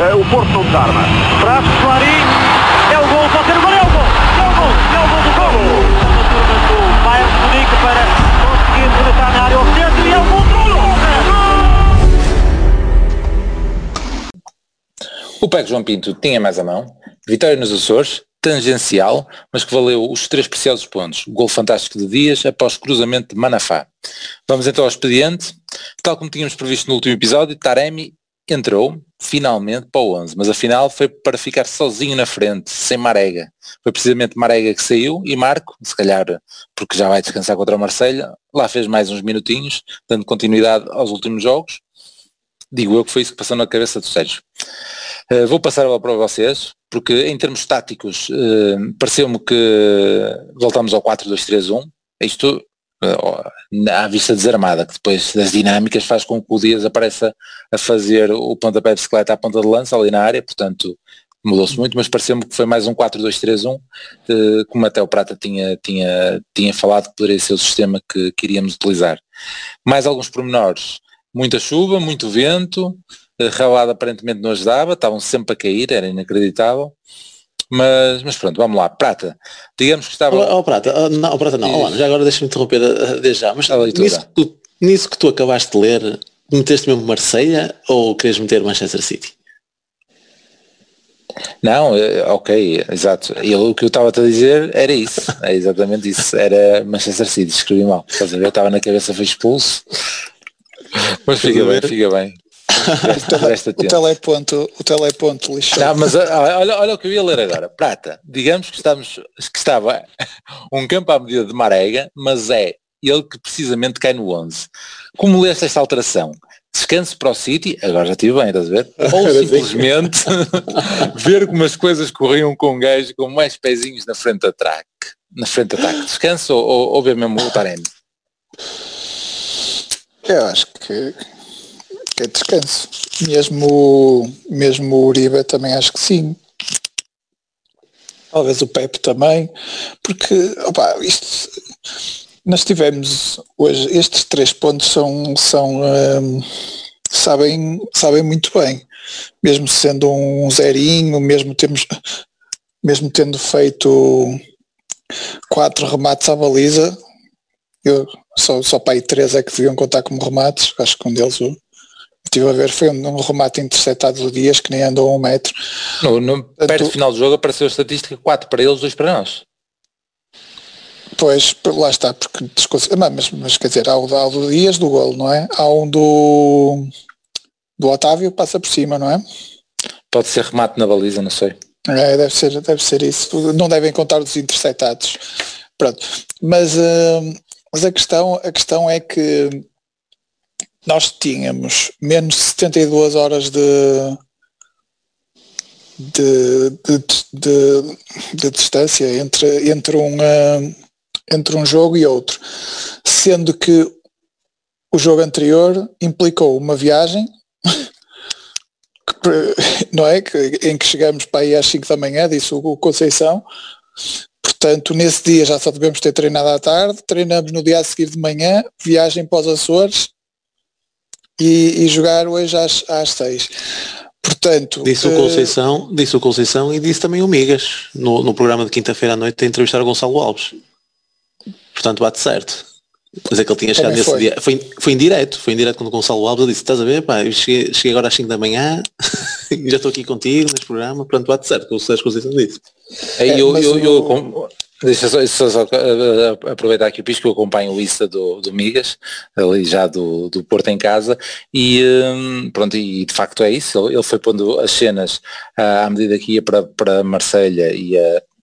uh, o Porto não desarma. Traz Clarim, é o gol, pode ser o gol, é o gol, é o gol, é o gol do gol. A turma do Bayern Munique para conseguir rematar na área ao centro e é o gol do O Peco João Pinto tinha mais a mão, vitória nos Açores, tangencial, mas que valeu os três preciosos pontos. Gol fantástico de Dias após cruzamento de Manafá. Vamos então ao expediente. Tal como tínhamos previsto no último episódio, Taremi entrou finalmente para o 11, mas afinal foi para ficar sozinho na frente, sem Marega. Foi precisamente Marega que saiu e Marco, se calhar porque já vai descansar contra o Marselha, lá fez mais uns minutinhos, dando continuidade aos últimos jogos. Digo eu que foi isso que passou na cabeça do Sérgio. Uh, vou passar a para vocês, porque em termos táticos uh, pareceu-me que voltamos ao 4-2-3-1. Isto uh, à vista desarmada, que depois das dinâmicas faz com que o Dias apareça a fazer o pontapé de bicicleta à ponta de lança ali na área, portanto mudou-se muito, mas pareceu-me que foi mais um 4-2-3-1, como até o Prata tinha, tinha, tinha falado que poderia ser o sistema que, que iríamos utilizar. Mais alguns pormenores, muita chuva, muito vento, relado aparentemente não ajudava, estavam sempre a cair, era inacreditável. Mas, mas pronto, vamos lá. Prata, digamos que estava. Oh, oh Prata, oh, não, oh, Prata não, oh, já agora deixa-me interromper uh, desde já, mas nisso que, tu, nisso que tu acabaste de ler, meteste mesmo Marseille ou queres meter Manchester City? Não, eh, ok, exato. Eu, o que eu estava a dizer era isso, é exatamente isso. Era Manchester City, escrevi mal. Estás a ver? Eu estava na cabeça, foi expulso. Mas fica bem, fica bem o, teleponto, o teleponto lixado. Não, mas ah, olha, olha o que eu ia ler agora. Prata, digamos que, estamos, que estava um campo à medida de Marega, mas é ele que precisamente cai no 11. Como leste esta alteração? Descanso para o City, agora já estive bem, estás a ver? Ou simplesmente ver como as coisas corriam com um gajo com mais pezinhos na frente da track. Na frente da track. Descanso ou, ou ver mesmo o Taremi? Eu acho que é descanso. Mesmo, mesmo o Uribe também acho que sim. Talvez o Pepe também, porque opa, isto, nós tivemos hoje, estes três pontos são, são um, sabem, sabem muito bem. Mesmo sendo um zerinho, mesmo, temos, mesmo tendo feito quatro remates à baliza, eu, só, só para aí três é que deviam contar como remates, acho que um deles o, Estive a ver, foi um, um remate interceptado do Dias que nem andou um metro. No, no, perto do final do jogo apareceu a estatística 4 para eles, 2 para nós. Pois, lá está, porque mas, mas quer dizer, há o, há o do Dias do golo, não é? Há um do do Otávio passa por cima, não é? Pode ser remate na baliza, não sei. É, deve ser, deve ser isso. Não devem contar os interceptados. Pronto. Mas, uh, mas a questão, a questão é que nós tínhamos menos de 72 horas de, de, de, de, distância entre, entre, um, uh, entre um jogo e outro, sendo que o jogo anterior implicou uma viagem não é? em que chegamos para aí às 5 da manhã, disse o Conceição. Portanto, nesse dia já só devemos ter treinado à tarde, treinamos no dia a seguir de manhã, viagem para os Açores e, e jogar hoje às, às seis. Portanto, disse o eh, Conceição, uh, disse o Conceição e disse também o Migas no, no programa de quinta-feira à noite a entrevistar o Gonçalo Alves. Portanto, bate certo. Mas é que ele tinha chegado nesse foi. dia. Foi, foi em direto, foi em direto quando o Gonçalo Alves disse, estás a ver, pá, eu cheguei, cheguei agora às 5 da manhã e já estou aqui contigo neste programa, portanto bate certo, que o Sérgio Conceição disse. É, eu, eu, eu, Deixa só, só, só, aproveitar aqui o pisco eu acompanho o Insta do, do Migas, ali já do, do Porto em casa, e um, pronto, e de facto é isso, ele foi pondo as cenas à, à medida que ia para, para Marselha e,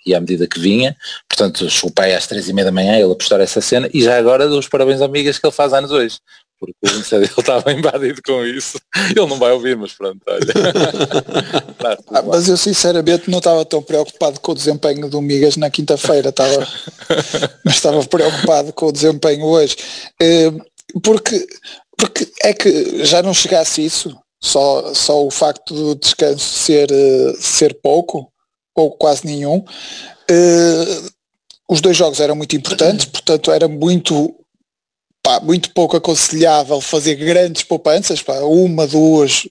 e à medida que vinha, portanto chupei às três e meia da manhã ele a postar essa cena, e já agora dou os parabéns amigas que ele faz anos hoje, porque o Insta dele estava invadido com isso. Ele não vai ouvir, mas pronto, olha. tá, ah, mas eu sinceramente não estava tão preocupado com o desempenho do Migas na quinta-feira, estava, mas estava preocupado com o desempenho hoje. Eh, porque, porque é que já não chegasse isso, só, só o facto do descanso ser, eh, ser pouco, ou quase nenhum, eh, os dois jogos eram muito importantes, portanto era muito pá, muito pouco aconselhável fazer grandes poupanças, pá, uma, duas,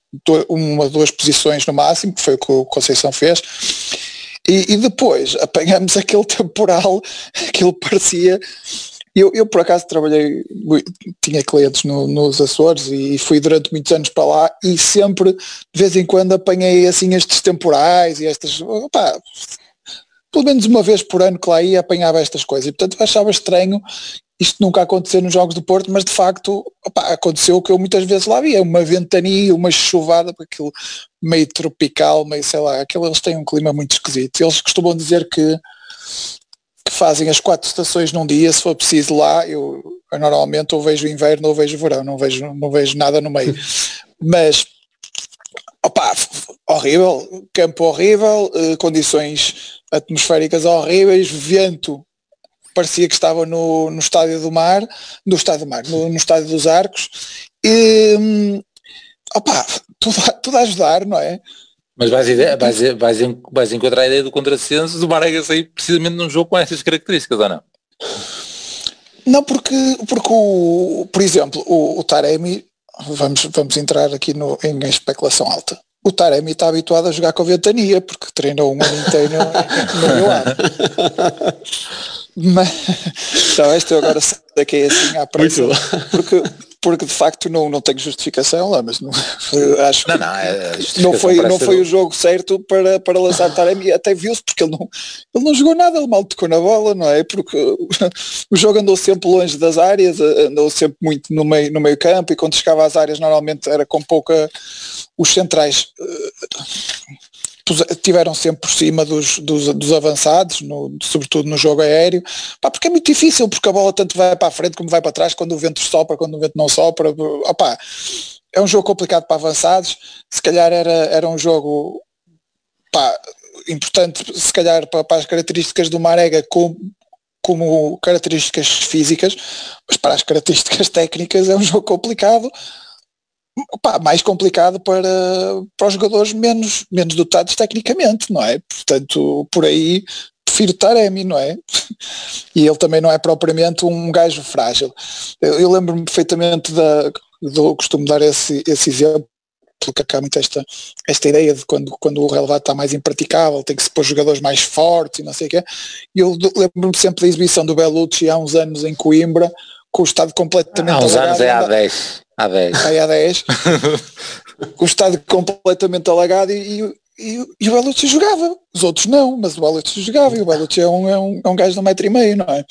uma, duas posições no máximo, que foi o que o Conceição fez. E, e depois apanhamos aquele temporal, aquilo parecia eu, eu por acaso trabalhei, tinha clientes no, nos Açores e fui durante muitos anos para lá e sempre, de vez em quando, apanhei assim estes temporais e estas. Opa, pelo menos uma vez por ano que lá ia apanhava estas coisas. E portanto achava estranho isto nunca acontecer nos Jogos do Porto, mas de facto opa, aconteceu o que eu muitas vezes lá via, uma ventania, uma chuvada, aquilo meio tropical, meio sei lá, aquilo, eles têm um clima muito esquisito. Eles costumam dizer que que fazem as quatro estações num dia, se for preciso lá, eu, eu normalmente ou vejo inverno ou vejo verão, não vejo, não vejo nada no meio. Mas, opa, horrível, campo horrível, eh, condições atmosféricas horríveis, vento, parecia que estava no, no estádio do mar, no estádio do mar, no, no estádio dos arcos, e, hum, opa, tudo, tudo a ajudar, não é? Mas vais, vais, vais, vais encontrar a ideia do contrassenso do Marega sair precisamente num jogo com essas características, ou não? Não, porque, porque o, por exemplo, o, o Taremi, vamos, vamos entrar aqui no, em especulação alta. O Taremi está habituado a jogar com a ventania, porque treinou um ano inteiro no, no meu ano. Mas, então, este eu agora saquei assim à pressa, porque porque de facto não, não tenho justificação lá, mas não, acho não, não, é não foi, não foi o jogo certo para, para lançar Taremi, até viu-se porque ele não, ele não jogou nada, ele mal tocou na bola, não é? Porque o jogo andou sempre longe das áreas, andou sempre muito no meio, no meio campo e quando chegava às áreas normalmente era com pouca os centrais tiveram sempre por cima dos, dos, dos avançados, no, sobretudo no jogo aéreo, pá, porque é muito difícil, porque a bola tanto vai para a frente como vai para trás, quando o vento sopra, quando o vento não sopra, opá, é um jogo complicado para avançados, se calhar era, era um jogo pá, importante, se calhar para, para as características do Marega como, como características físicas, mas para as características técnicas é um jogo complicado, opa, mais complicado para, para os jogadores menos, menos dotados tecnicamente, não é? Portanto, por aí prefiro Taremi, não é? E ele também não é propriamente um gajo frágil. Eu, eu lembro-me perfeitamente da. Eu costumo dar esse, esse exemplo porque acaba muito esta, esta ideia de quando, quando o relevado está mais impraticável, tem que se pôr jogadores mais fortes e não sei o quê. E eu lembro-me sempre da exibição do Bellucci há uns anos em Coimbra, com o estado completamente Há uns anos é há 10. Há 10. Aí há 10. com o estado completamente alagado e, e, e, e o Belucci jogava. Os outros não, mas o Belucci jogava e o Belucci é um, é um, é um gajo de um metro e meio, não é?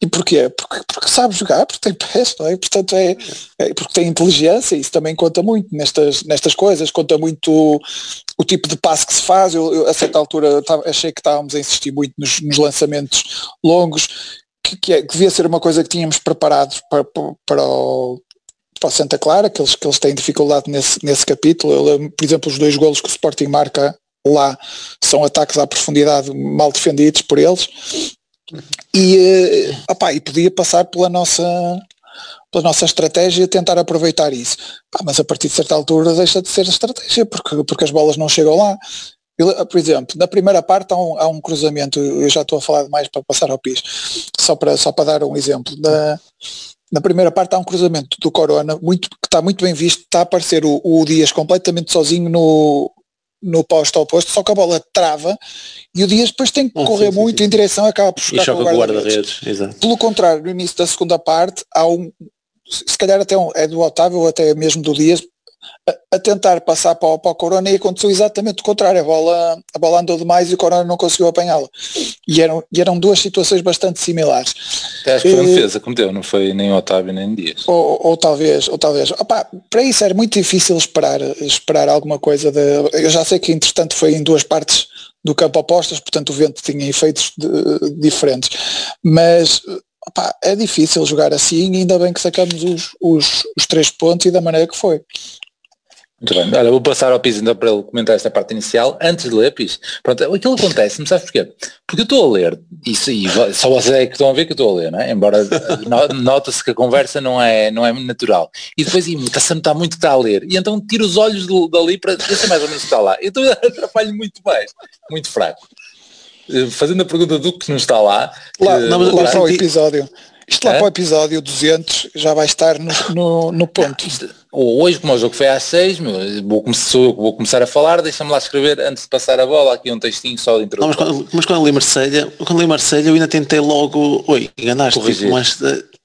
E porquê? Porque, porque sabe jogar, porque tem pés, não é? Portanto é, é porque tem inteligência, isso também conta muito nestas, nestas coisas, conta muito o, o tipo de passe que se faz. Eu, eu a certa altura tava, achei que estávamos a insistir muito nos, nos lançamentos longos que, que, é, que, devia ser uma coisa que tínhamos preparado para, para, para, o, para Santa Clara, que eles, que eles têm dificuldade nesse, nesse capítulo. Eu por exemplo, os dois golos que o Sporting marca lá são ataques à profundidade mal defendidos por eles. E, eh, opá, e podia passar pela nossa, pela nossa estratégia tentar aproveitar isso. mas a partir de certa altura deixa de ser estratégia, porque, porque as bolas não chegam lá. Eu, por exemplo, na primeira parte há um, há um, cruzamento, eu já estou a falar demais para passar ao PIS, só para, só para dar um exemplo. Na, na primeira parte há um cruzamento do Corona, muito, que está muito bem visto, está a aparecer o, o Dias completamente sozinho no, no posto oposto, só que a bola trava e o Dias depois tem que oh, correr sim, muito sim. em direção, acaba por chegar com o guarda-redes. Guarda Pelo contrário, no início da segunda parte há um, se calhar até um, é do Otávio ou até mesmo do Dias, a, tentar passar para o, para o Corona e aconteceu exatamente o contrário. A bola, a bola andou demais e o Corona não conseguiu apanhá-la. E eram, e eram duas situações bastante similares. Acho que foi uma defesa que meteu, não foi nem Otávio nem Dias. Ou, ou talvez, ou talvez. Opa, para isso era muito difícil esperar, esperar alguma coisa. De, eu já sei que entretanto foi em duas partes do campo opostas, portanto o vento tinha efeitos de, diferentes. Mas Opa, é difícil jogar assim, ainda bem que sacamos os, os, os, três pontos e da maneira que foi. Muito bem. Olha, vou passar ao Pis ainda para ele comentar esta parte inicial. Antes de ler, Pis, pronto, aquilo acontece, não sabes porquê? Porque eu estou a ler, isso, e só vocês é que estão a ver que eu estou a ler, não é? Embora nota-se que a conversa não é, não é natural. E depois está-se a notar muito que está a ler. E então tiro os olhos do, dali para ver se é mais ou menos que está lá. Então atrapalho muito mais, muito fraco. Eh, fazendo a pergunta do que não está lá. Lá, não, mas lá, o episódio. Isto lá é? para o episódio 200 já vai estar no, no, no ponto. Hoje, como o jogo foi às 6, meu, vou, começar, vou começar a falar, deixa-me lá escrever antes de passar a bola aqui um textinho só de introdução. Mas, quando, mas quando eu li Marselha, quando li Marselha eu ainda tentei logo, oi, enganaste, tipo, mas,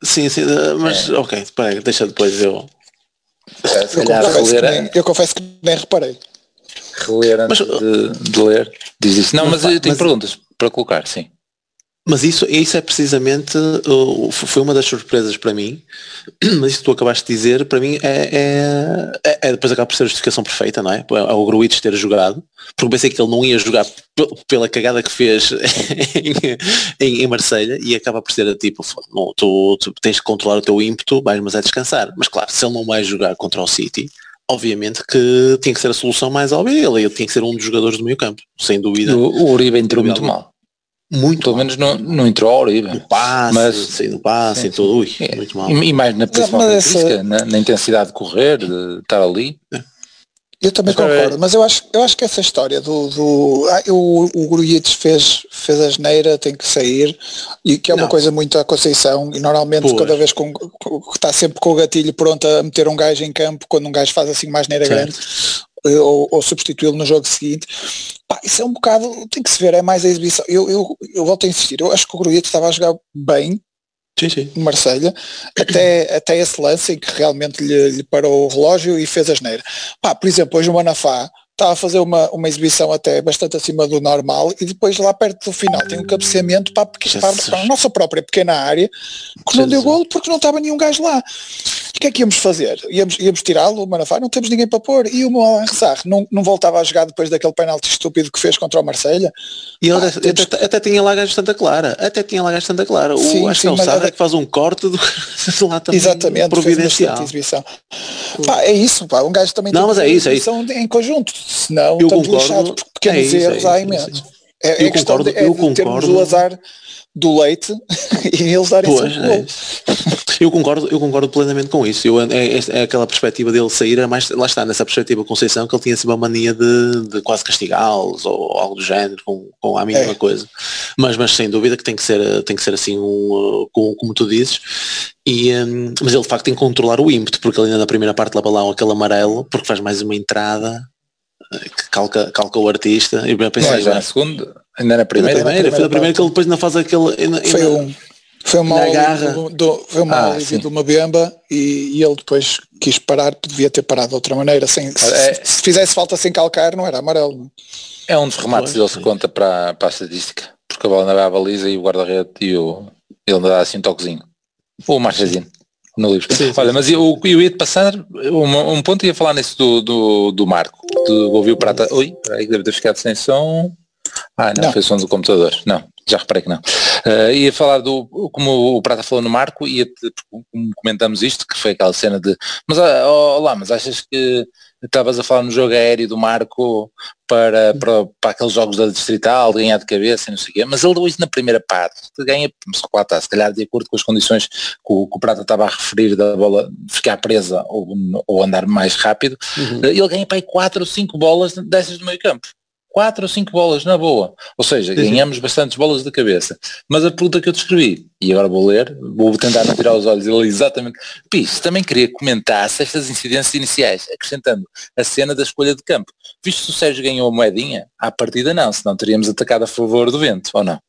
sim, sim, mas é. ok, espera, deixa depois eu. É, eu, confesso nem, eu confesso que nem reparei. Reler antes mas, de, de, ler, diz isso. Não, mas, mas eu tenho mas, perguntas para colocar, sim. Mas isso, isso é precisamente, foi uma das surpresas para mim, mas isso que tu acabaste de dizer, para mim é, é, é, é depois acaba por ser a justificação perfeita, não é? É o Gruitch ter jogado, porque pensei que ele não ia jogar pela cagada que fez em, em, em Marselha e acaba por ser tipo, não, tu, tu, tens que controlar o teu ímpeto, vais mas é descansar. Mas claro, se ele não vai jogar contra o City, obviamente que tinha que ser a solução mais óbvia, ele, ele tinha que ser um dos jogadores do meio campo, sem dúvida. O, o Uribe entrou muito mal. Muito Pelo mal. menos entrou a Uribe. No passe, mas, sim, no passe sim, e tudo. Ui, é. muito mal. E, e mais na principal essa... na, na, intensidade de correr, de estar ali. Eu também mas, concordo, é... mas eu acho, eu acho que essa história do, do ah, o, o Grujic fez, fez a geneira, tem que sair, e que é uma não. coisa muito à Conceição, e normalmente pois. cada vez com, com, está sempre com o gatilho pronto a meter um gajo em campo, quando um gajo faz assim mais neira grande, ou, ou substituí-lo no jogo seguinte. Pá, isso é um bocado, tem que se ver, é mais a exibição. Eu, eu, eu volto a insistir, eu acho que o Grujic estava a jogar bem, sim, sim. Marselha, até, até esse lance em que realmente lhe, lhe parou o relógio e fez a geneira. Pá, por exemplo, hoje o Manafá está a fazer uma, uma exibição até bastante acima do normal e depois lá perto do final tem um cabeceamento para, para, para a nossa própria pequena área que não deu golo porque não estava nenhum gajo lá. O que é que íamos fazer? Íamos, íamos tirá-lo, o Manafá, não temos ninguém para pôr. E o Molan Rezar não, não voltava a jogar depois daquele penalti estúpido que fez contra o Marselha E ele ah, até, temos... até, até, tinha lá gajo Santa Clara. Até tinha lá gajo Santa Clara. Sim, o, acho sim, que é o Sara é... que faz um corte do, lá também Exatamente, providencial. exibição. Pá, é isso, pá, um gajo também não, mas é isso, é isso. em conjuto. Senão eu estamos concordo, lixados por pequenos é isso, erros é há imensos. É, eu é concordo, de, é eu concordo. o azar do leite e eles darem pois, é eu concordo eu concordo plenamente com isso. Eu, é, é, é, aquela perspectiva dele sair mais lá está nessa perspectiva Conceição que ele tinha sempre a mania de, de quase castigá-los ou algo do género com, com a mínima é. coisa. Mas mas sem dúvida que tem que ser tem que ser assim um, como, como tu dizes. E, um, mas ele de facto tem que controlar o ímpeto porque ele ainda na primeira parte leva lá aquele amarelo porque faz mais uma entrada que calca, calca o artista. E eu pensei, já na segunda, ainda na primeira, foi primeira, foi a primeira que ele depois não faz aquele ainda, foi um foi uma garra do, do, foi uma ah, de uma bemba e, e, ele depois quis parar, devia ter parado de outra maneira sem, é, se, se, fizesse falta sem calcar não era amarelo é um dos remates dele se conta para, para a estatística porque a bola não vai à baliza e o guarda-rede e o, ele dá assim um toquezinho ou marchazinho no livro. Sim, Olha, sim, mas eu, eu ia-te passar um, um ponto ia falar nisso do, do, do Marco. Tu ouviu o Prata. Oi, deve ter ficado sem som. Ah, não, não, foi som do computador. Não, já reparei que não. Uh, ia falar do, como o Prata falou no Marco, como comentamos isto, que foi aquela cena de, mas oh, lá, mas achas que estavas a falar no jogo aéreo do Marco para, para, para aqueles jogos da Distrital, ganhar de cabeça e não sei o quê, mas ele hoje na primeira parte ganha, lá está, se calhar de acordo com as condições que o, que o Prata estava a referir da bola ficar presa ou, ou andar mais rápido, uhum. ele ganha para aí 4 ou 5 bolas dessas do meio campo quatro ou cinco bolas na boa. Ou seja, ganhamos bastantes bolas de cabeça. Mas a pergunta que eu descrevi, e agora vou ler, vou tentar não tirar os olhos ele exatamente. Pis, também queria comentar estas incidências iniciais, acrescentando a cena da escolha de campo. Visto que o Sérgio ganhou a moedinha, à partida não, senão teríamos atacado a favor do vento, ou não?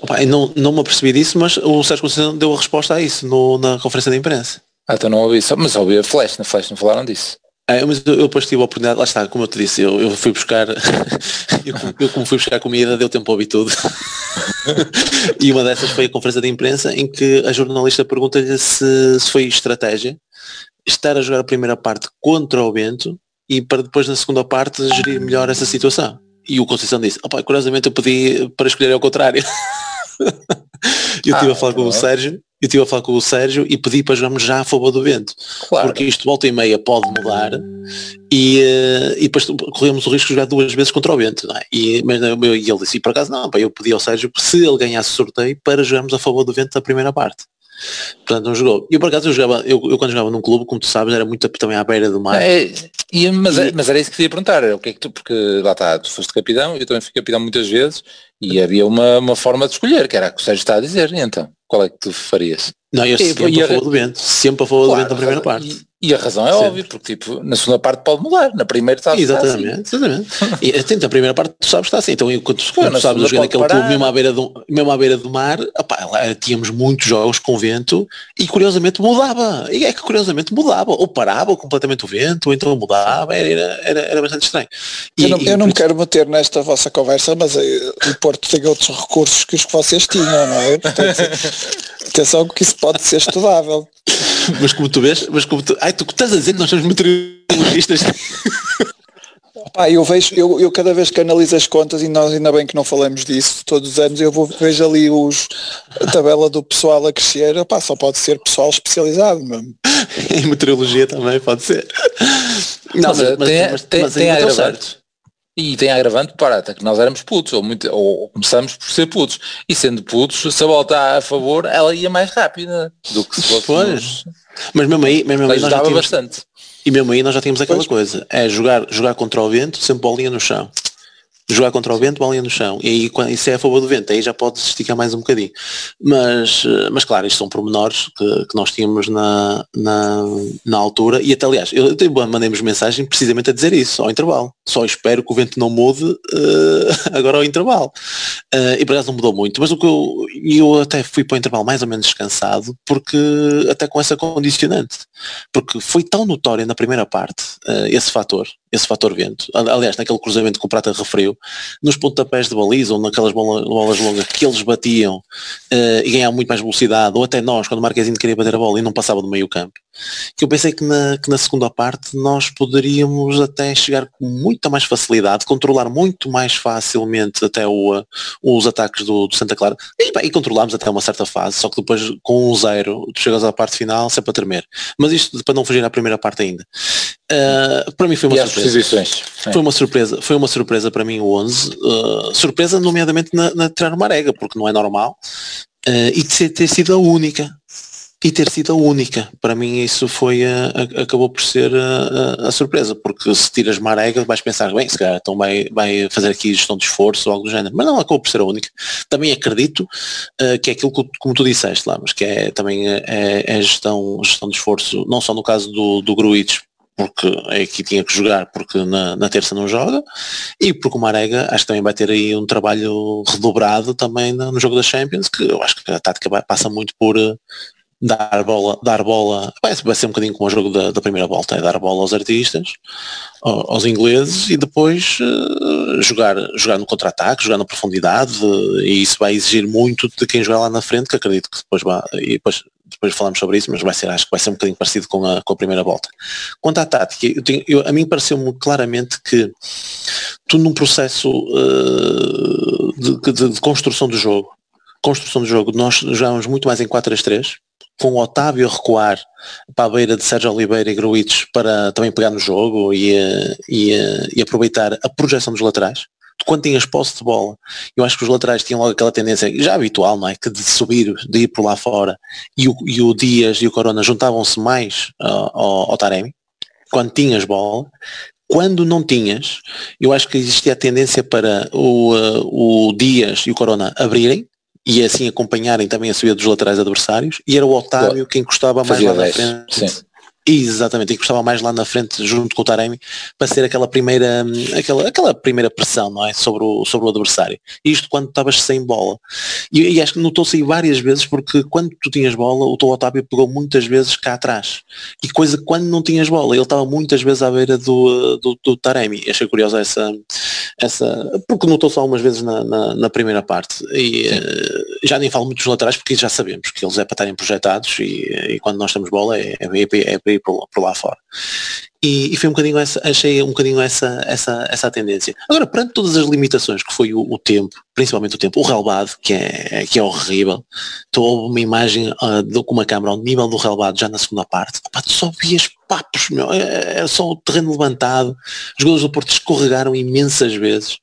Opa, não, não me apercebi disso, mas o Sérgio Conceição deu a resposta a isso no, na conferência de imprensa. Ah, então não ouvi, mas ouvi a Flash, na Flash não falaram disso. É, mas eu, eu depois tive a oportunidade, lá está, como eu te disse, eu, eu fui buscar, eu, eu, como fui buscar comida, deu tempo a ouvir tudo. e uma dessas foi a conferência de imprensa em que a jornalista pergunta-lhe se, se foi estratégia estar a jogar a primeira parte contra o Bento e para depois na segunda parte gerir melhor essa situação. E o Conceição disse, opa, curiosamente eu pedi para escolher ao contrário. eu estive ah, a falar com o Sérgio eu estive a falar com o Sérgio e pedi para jogarmos já a favor do vento. Claro. Porque isto volta e meia pode mudar e, uh, e depois corremos o risco de jogar duas vezes contra o vento. É? E, mas, e ele disse, e por acaso não, pá, eu pedi ao Sérgio se ele ganhasse sorteio para jogarmos a favor do vento da primeira parte. Portanto, não jogou. E por acaso eu jogava, eu, eu, quando jogava num clube, como tu sabes, era muito também à beira do mar. É, e, mas, e, mas era isso que queria perguntar, o que é que tu, porque lá está, tu foste capitão, eu também fui capitão muitas vezes, e havia uma, uma forma de escolher, que era a que o Sérgio está a dizer, e então, qual é que tu farias? Não, eu sempre a favor do vento, sempre a favor claro, do vento na primeira parte. E a razão é Sim. óbvia, porque tipo, na segunda parte pode mudar, na primeira está Exatamente, assim. exatamente. e a primeira parte tu sabes está assim. Então quando, quando tu sabes jogar naquele clube mesmo à beira do, mesmo à beira do mar, opá, lá tínhamos muitos jogos com vento e curiosamente mudava. E é que curiosamente mudava, ou parava completamente o vento, ou então mudava, era, era, era bastante estranho. E, eu não, eu não me quero meter nesta vossa conversa, mas eh, o Porto tem outros recursos que os que vocês tinham, não é? Portanto, atenção que isso pode ser estudável. mas como tu vês, mas como tu, ai, tu estás a dizer que nós somos meteorologistas. Pá, eu vejo, eu, eu cada vez que analiso as contas, e nós ainda bem que não falamos disso todos os anos, eu vou, vejo ali os, a tabela do pessoal a crescer, pá, só pode ser pessoal especializado mesmo. em meteorologia também pode ser. Não, mas, mas, tem, mas, tem, mas tem agravante. E tem agravante para até que nós éramos putos, ou, muito, ou começamos por ser putos. E sendo putos, se a volta a favor, ela ia mais rápida do que se fosse. Pois. Mas mesmo aí, mesmo aí nós já tínhamos, bastante. E mesmo aí nós já tínhamos aquela pois. coisa, é jogar, jogar contra o vento, sempre bolinha no chão jogar contra o vento, bolinha no chão. E aí quando, isso é a favor do vento, aí já pode esticar mais um bocadinho. Mas, eh, mas claro, isto são pormenores que, que nós tínhamos na, na, na altura. E até aliás, eu, eu mandei-vos mensagem precisamente a dizer isso, ao intervalo. Só espero que o vento não mude uh, agora ao intervalo. Uh, e por acaso não mudou muito. Mas o que eu, eu até fui para o intervalo mais ou menos descansado, porque até com essa condicionante. Porque foi tão notória na primeira parte uh, esse fator, esse fator vento. Aliás, naquele cruzamento que o Prata referiu, nos pontapés de baliza ou naquelas bolas, bolas longas que eles batiam uh, e ganhavam muito mais velocidade, ou até nós, quando o Marquezinho queria bater a bola e não passava do meio campo, que eu pensei que na, que na segunda parte nós poderíamos até chegar com muita mais facilidade, controlar muito mais facilmente até o, os ataques do, do Santa Clara e, bem, controlámos até uma certa fase, só que depois com um zero tu chegas à parte final sempre a tremer. Mas isto para não fugir à primeira parte ainda. Uh, para mim foi uma e surpresa. Foi uma surpresa, foi uma surpresa para mim o 11. Uh, surpresa nomeadamente na, na tirar Marega, porque não é normal. Uh, e de ter sido a única e ter sido a única. Para mim isso foi a, a, acabou por ser a, a, surpresa, porque se tiras Marega vais pensar, bem, se calhar então vai, vai fazer aqui gestão de esforço ou algo do género, mas não, acabou por ser a única. Também acredito uh, que é aquilo que, como tu disseste lá, mas que é também é, é gestão, gestão de esforço, não só no caso do, do Gruites, porque é que tinha que jogar porque na, na, terça não joga e porque o Marega acho que também vai ter aí um trabalho redobrado também no, no jogo da Champions que eu acho que a tática passa muito por dar bola, dar bola, vai, vai ser um bocadinho como o jogo da, da primeira volta, é dar bola aos artistas, aos ingleses e depois uh, jogar, jogar no contra-ataque, jogar na profundidade uh, e isso vai exigir muito de quem jogar lá na frente, que acredito que depois vai, e depois, depois falamos sobre isso, mas vai ser, acho que vai ser um bocadinho parecido com a, com a primeira volta. Quanto à tática, eu tenho, eu, a mim pareceu-me claramente que tu num processo uh, de, de, de construção do jogo, construção do jogo, nós jogávamos muito mais em 4-3-3, com o Otávio a recuar para a beira de Sérgio Oliveira e Gruites para também pegar no jogo e, e, e aproveitar a projeção dos laterais. Quando tinhas posse de bola, eu acho que os laterais tinham logo aquela tendência, já habitual, não é? Que de subir, de ir por lá fora, e o, e o Dias e o Corona juntavam-se mais uh, ao, ao Taremi, quando tinhas bola, quando não tinhas, eu acho que existia a tendência para o, o Dias e o Corona abrirem e assim acompanharem também a subida dos laterais adversários e era o Otávio quem encostava mais lá na frente. Sim. Exatamente, e gostava mais lá na frente junto com o Taremi para ser aquela primeira, aquela, aquela primeira pressão, não é? Sobre o, sobre o adversário. Isto quando estavas sem bola. E, e acho que notou-se aí várias vezes porque quando tu tinhas bola, o teu Otávio pegou muitas vezes cá atrás. E coisa quando não tinhas bola, ele estava muitas vezes à beira do, do, do Taremi. Achei curiosa essa, essa porque notou-se algumas vezes na, na, na, primeira parte. E já nem falo muito dos laterais porque já sabemos que eles é para estarem projetados e, e quando nós temos bola é, é, é, é para ir por lá fora. E, e, foi um bocadinho essa, achei um bocadinho essa, essa, essa tendência. Agora, perante todas as limitações que foi o, o tempo, principalmente o tempo, o relvado, que é, que é horrível, tu houve uma imagem uh, do, com uma câmera ao nível do relvado já na segunda parte, opa, tu só vias papos, meu, era é, é só o terreno levantado, os jogadores do Porto escorregaram imensas vezes.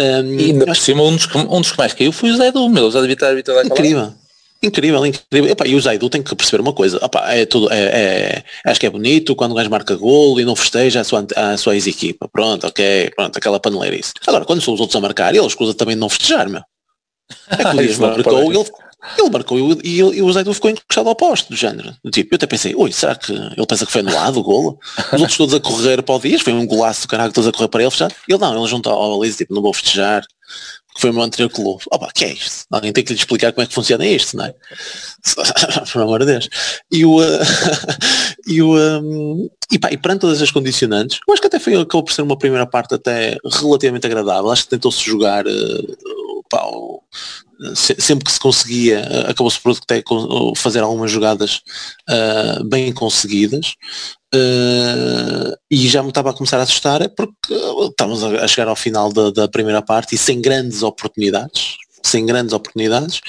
Um, e ainda por cima um dos, que, um dos que mais caiu foi o Zé do meu, já devia estar habituado Incrível. Incrível, incrível. Epá, e o Zaidu tem que perceber uma coisa. Epá, é tudo, é, é, acho que é bonito quando o gajo marca golo e não festeja a sua, a sua ex-equipa. Pronto, ok, pronto, aquela paneleirice. Agora, quando são os outros a marcar, ele escusa também de não festejar, meu. É que o Dias marcou, ele, ele marcou e, e, o Zaidu ficou encostado ao poste, do género. Tipo, eu até pensei, ui, será que ele pensa que foi anulado o golo? Os outros todos a correr para o Dias, foi um golaço do caralho, todos a correr para ele fechar. Ele não, ele juntou ao Baliza, tipo, não vou festejar foi o meu anterior clube. Opa, que é isto? Alguém tem que lhe explicar como é que funciona isto, não é? Por amor de Deus. E o, uh, e, o um, e, pá, e perante todas as condicionantes, eu acho que até foi, acabou por ser uma primeira parte até relativamente agradável. Acho que tentou-se jogar uh, pá, sempre que se conseguia, acabou-se por até fazer algumas jogadas uh, bem conseguidas. Uh, e já me estava a começar a assustar é porque estamos a chegar ao final da, da primeira parte e sem grandes oportunidades, sem grandes oportunidades,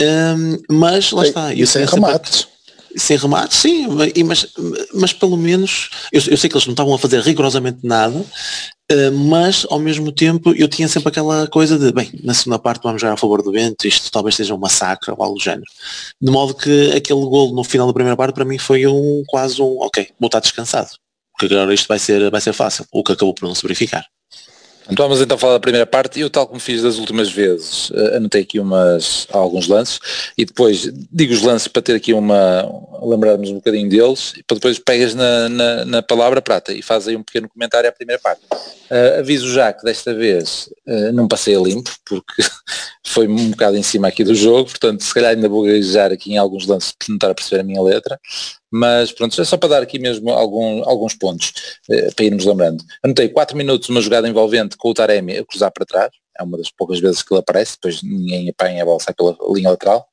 um, mas lá está. E sem remates. Sem remates, sim, mas, mas pelo menos, eu, eu, sei que eles não estavam a fazer rigorosamente nada, Uh, mas ao mesmo tempo eu tinha sempre aquela coisa de, bem, na segunda parte vamos jogar a favor do vento, isto talvez seja um massacre ou algo do género. De modo que aquele gol no final da primeira parte para mim foi um quase um, ok, vou estar descansado, porque agora isto vai ser, vai ser fácil, o que acabou por não se verificar. Então vamos então falar da primeira parte eu tal como fiz das últimas vezes, eh, anotei aqui umas, alguns lances e depois digo os lances para ter aqui uma, lembrarmos um bocadinho deles e para depois pegas na, na, na palavra prata e faz aí um pequeno comentário à primeira parte. Uh, aviso já que desta vez uh, não passei a limpo porque foi um bocado em cima aqui do jogo, portanto se calhar ainda vou gaguejar aqui em alguns lances para tentar perceber a minha letra, mas pronto, é só para dar aqui mesmo algum, alguns pontos, eh, para irmos lembrando. Anotei 4 minutos uma jogada envolvente com o Taremi a cruzar para trás, é uma das poucas vezes que ele aparece, depois ninguém apanha a bola, sai pela linha lateral,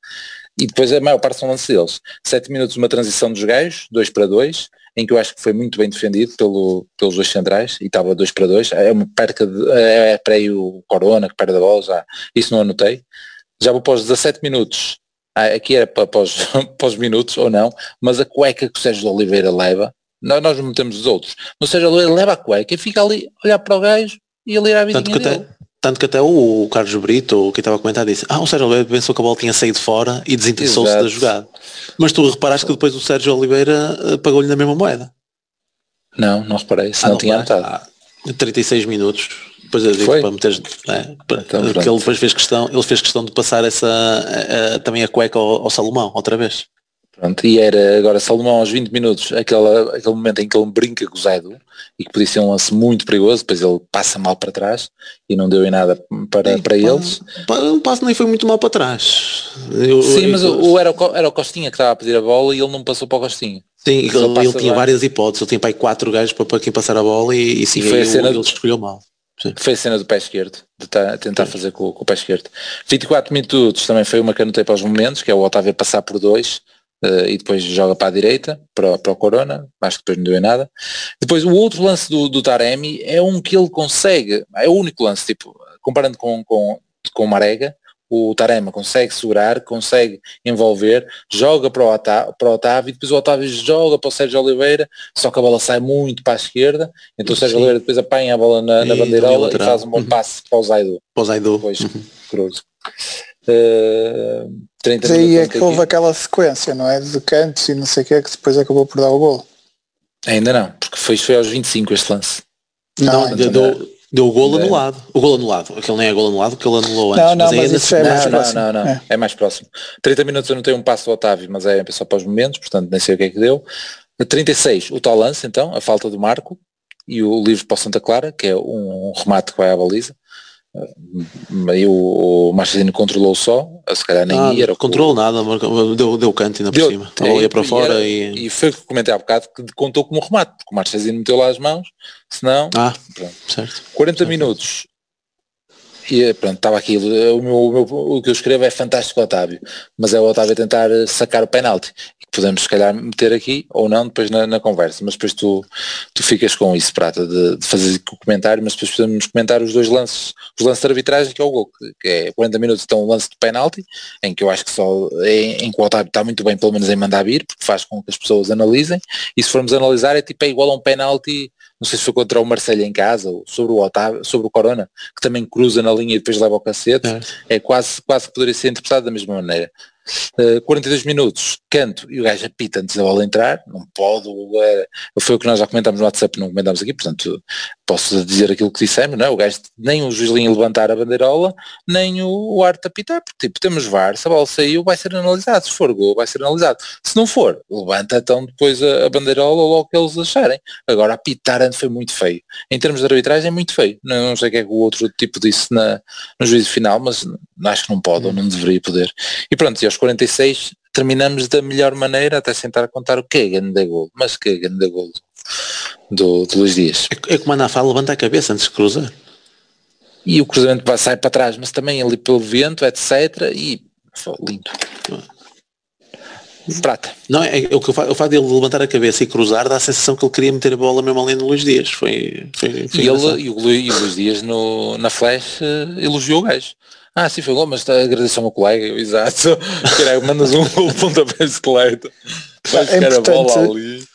e depois a maior parte são lances deles. 7 minutos uma transição dos gajos, 2 para 2, em que eu acho que foi muito bem defendido pelo, pelos dois centrais, e estava 2 para 2, é uma perca, de, é, é para aí o Corona que perde a bola, já, isso não anotei. Já vou para os 17 minutos, aqui era para, para, os, para os minutos ou não, mas a cueca que o Sérgio Oliveira leva, nós, nós metemos os outros, mas o Sérgio Oliveira leva a cueca e fica ali olhar para o gajo e a ler a vida tanto dele. tanto que até o Carlos Brito, que estava a comentar, disse, ah, o Sérgio Oliveira pensou que a bola tinha saído fora e desinteressou-se da jogada. Mas tu reparaste que depois o Sérgio Oliveira eh, pagou-lhe na mesma moeda. Não, não reparei, se ah, não, não tinha anotado. Ah, 36 minutos depois eu digo Foi? para é, para, então, porque ele depois fez questão, ele fez questão de passar essa a, também a cueca ao, ao, Salomão outra vez. Pronto, e era agora Salomão aos 20 minutos, aquele, aquele momento em que ele brinca com o e que podia ser um lance muito perigoso, depois ele passa mal para trás e não deu em nada para, e, para pá, eles. O passo nem foi muito mal para trás. Eu, Sim, eu, mas eu, o, era, o, era o Costinha que estava a pedir a bola e ele não passou para o Costinha. Sim, ele, ele tinha várias hipóteses, ele tinha para aí quatro gajos para, para quem passar a bola e, e sim, e foi a cena ele escolheu mal. Sim. Foi a cena do pé esquerdo, de tentar Sim. fazer com, com, o pé esquerdo. 24 minutos também foi uma que anotei para os momentos, que é o Otávio passar por dois uh, e depois joga para a direita, para, para o Corona, acho que depois não deu em nada. Depois o outro lance do, do Taremi é um que ele consegue, é o único lance, tipo, comparando com, com, com o Marega, o Tarema consegue segurar, consegue envolver, joga para o, Otávio, para o Otávio e depois o Otávio joga para o Sérgio Oliveira, só que a bola sai muito para a esquerda, então o Sérgio Sim. Oliveira depois apanha a bola na, na bandeirola e faz um bom uhum. passe para o Zaidu. Para o Zaidu. Depois, uhum. cruz. Uh, 30 Daí é que houve aquela sequência, não é? De cantos e não sei o que, que depois acabou por dar o gol. Ainda não, porque foi, foi aos 25 este lance. Não, não deu, Deu o golo é. anulado. O golo anulado. Aquele nem é golo anulado, porque ele anulou antes. Não, não, mas, mas isso é mais não, próximo. Não, não, não. É. é. mais próximo. 30 minutos eu não tenho um passo do Otávio, mas é só para os momentos, portanto nem sei o que é que deu. 36, o tal lance então, a falta do Marco e o livre para o Santa Clara, que é um, um remate que vai à baliza. Aí o, o Marcelino controlou só, se calhar nem ah, ia. Controlou nada, deu, deu canto ainda por deu, cima. É, ia para fora e, e... e foi o que comentei há bocado que contou como remate, porque o Marcelino meteu lá as mãos, senão. Ah, pronto. certo. 40 certo. minutos. E pronto, estava aqui, o, meu, o, meu, o que eu escrevo é fantástico Otávio, mas é o Otávio tentar sacar o penalti. Podemos se calhar meter aqui ou não depois na, na conversa, mas depois tu, tu ficas com isso, Prata, de, de fazer o comentário, mas depois podemos comentar os dois lances, os lances de arbitragem que é o gol, que, que é 40 minutos então um lance de penalti, em que eu acho que só em, em que o Otávio está muito bem pelo menos em mandar vir, porque faz com que as pessoas analisem, e se formos analisar é tipo é igual a um penalti não sei se foi contra o Marcelo em casa, ou sobre o Otávio, sobre o Corona, que também cruza na linha e depois leva o cacete, é, é quase, quase que poderia ser interpretado da mesma maneira. Uh, 42 minutos, canto e o gajo apita antes da bola entrar, não pode, era, foi o que nós já comentámos no WhatsApp, não comentámos aqui, portanto posso dizer aquilo que dissemos, não é? O gajo, nem o juizinho levantar a bandeirola, nem o, o arte apitar, porque tipo, temos VAR, se a bola saiu vai ser analisado, se for gol vai ser analisado, se não for, levanta então depois a, a bandeirola logo que eles acharem. Agora apitar antes foi muito feio. Em termos de arbitragem é muito feio. Não, não sei o que é que o outro tipo disse na, no juízo final, mas acho que não pode ou não deveria poder. E pronto, e aos 46 terminamos da melhor maneira até sentar a contar o que é grande gol, mas que é grande gol do, do Luís Dias. É, é como a Nafal levanta a cabeça antes de cruzar. E o cruzamento vai sair para trás, mas também ali pelo vento, etc. E foi lindo. Prata. Não, é, é o que o fato dele levantar a cabeça e cruzar dá a sensação que ele queria meter a bola mesmo ali no Luís Dias. Foi, foi, foi e, ele, e, o e o Luís Dias no, na flash uh, elogiou o gajo. Ah, sim, foi gol, mas agradeço ao meu colega, exato. Mandas um gol de pontapé de bicicleta. Vai é a bola ali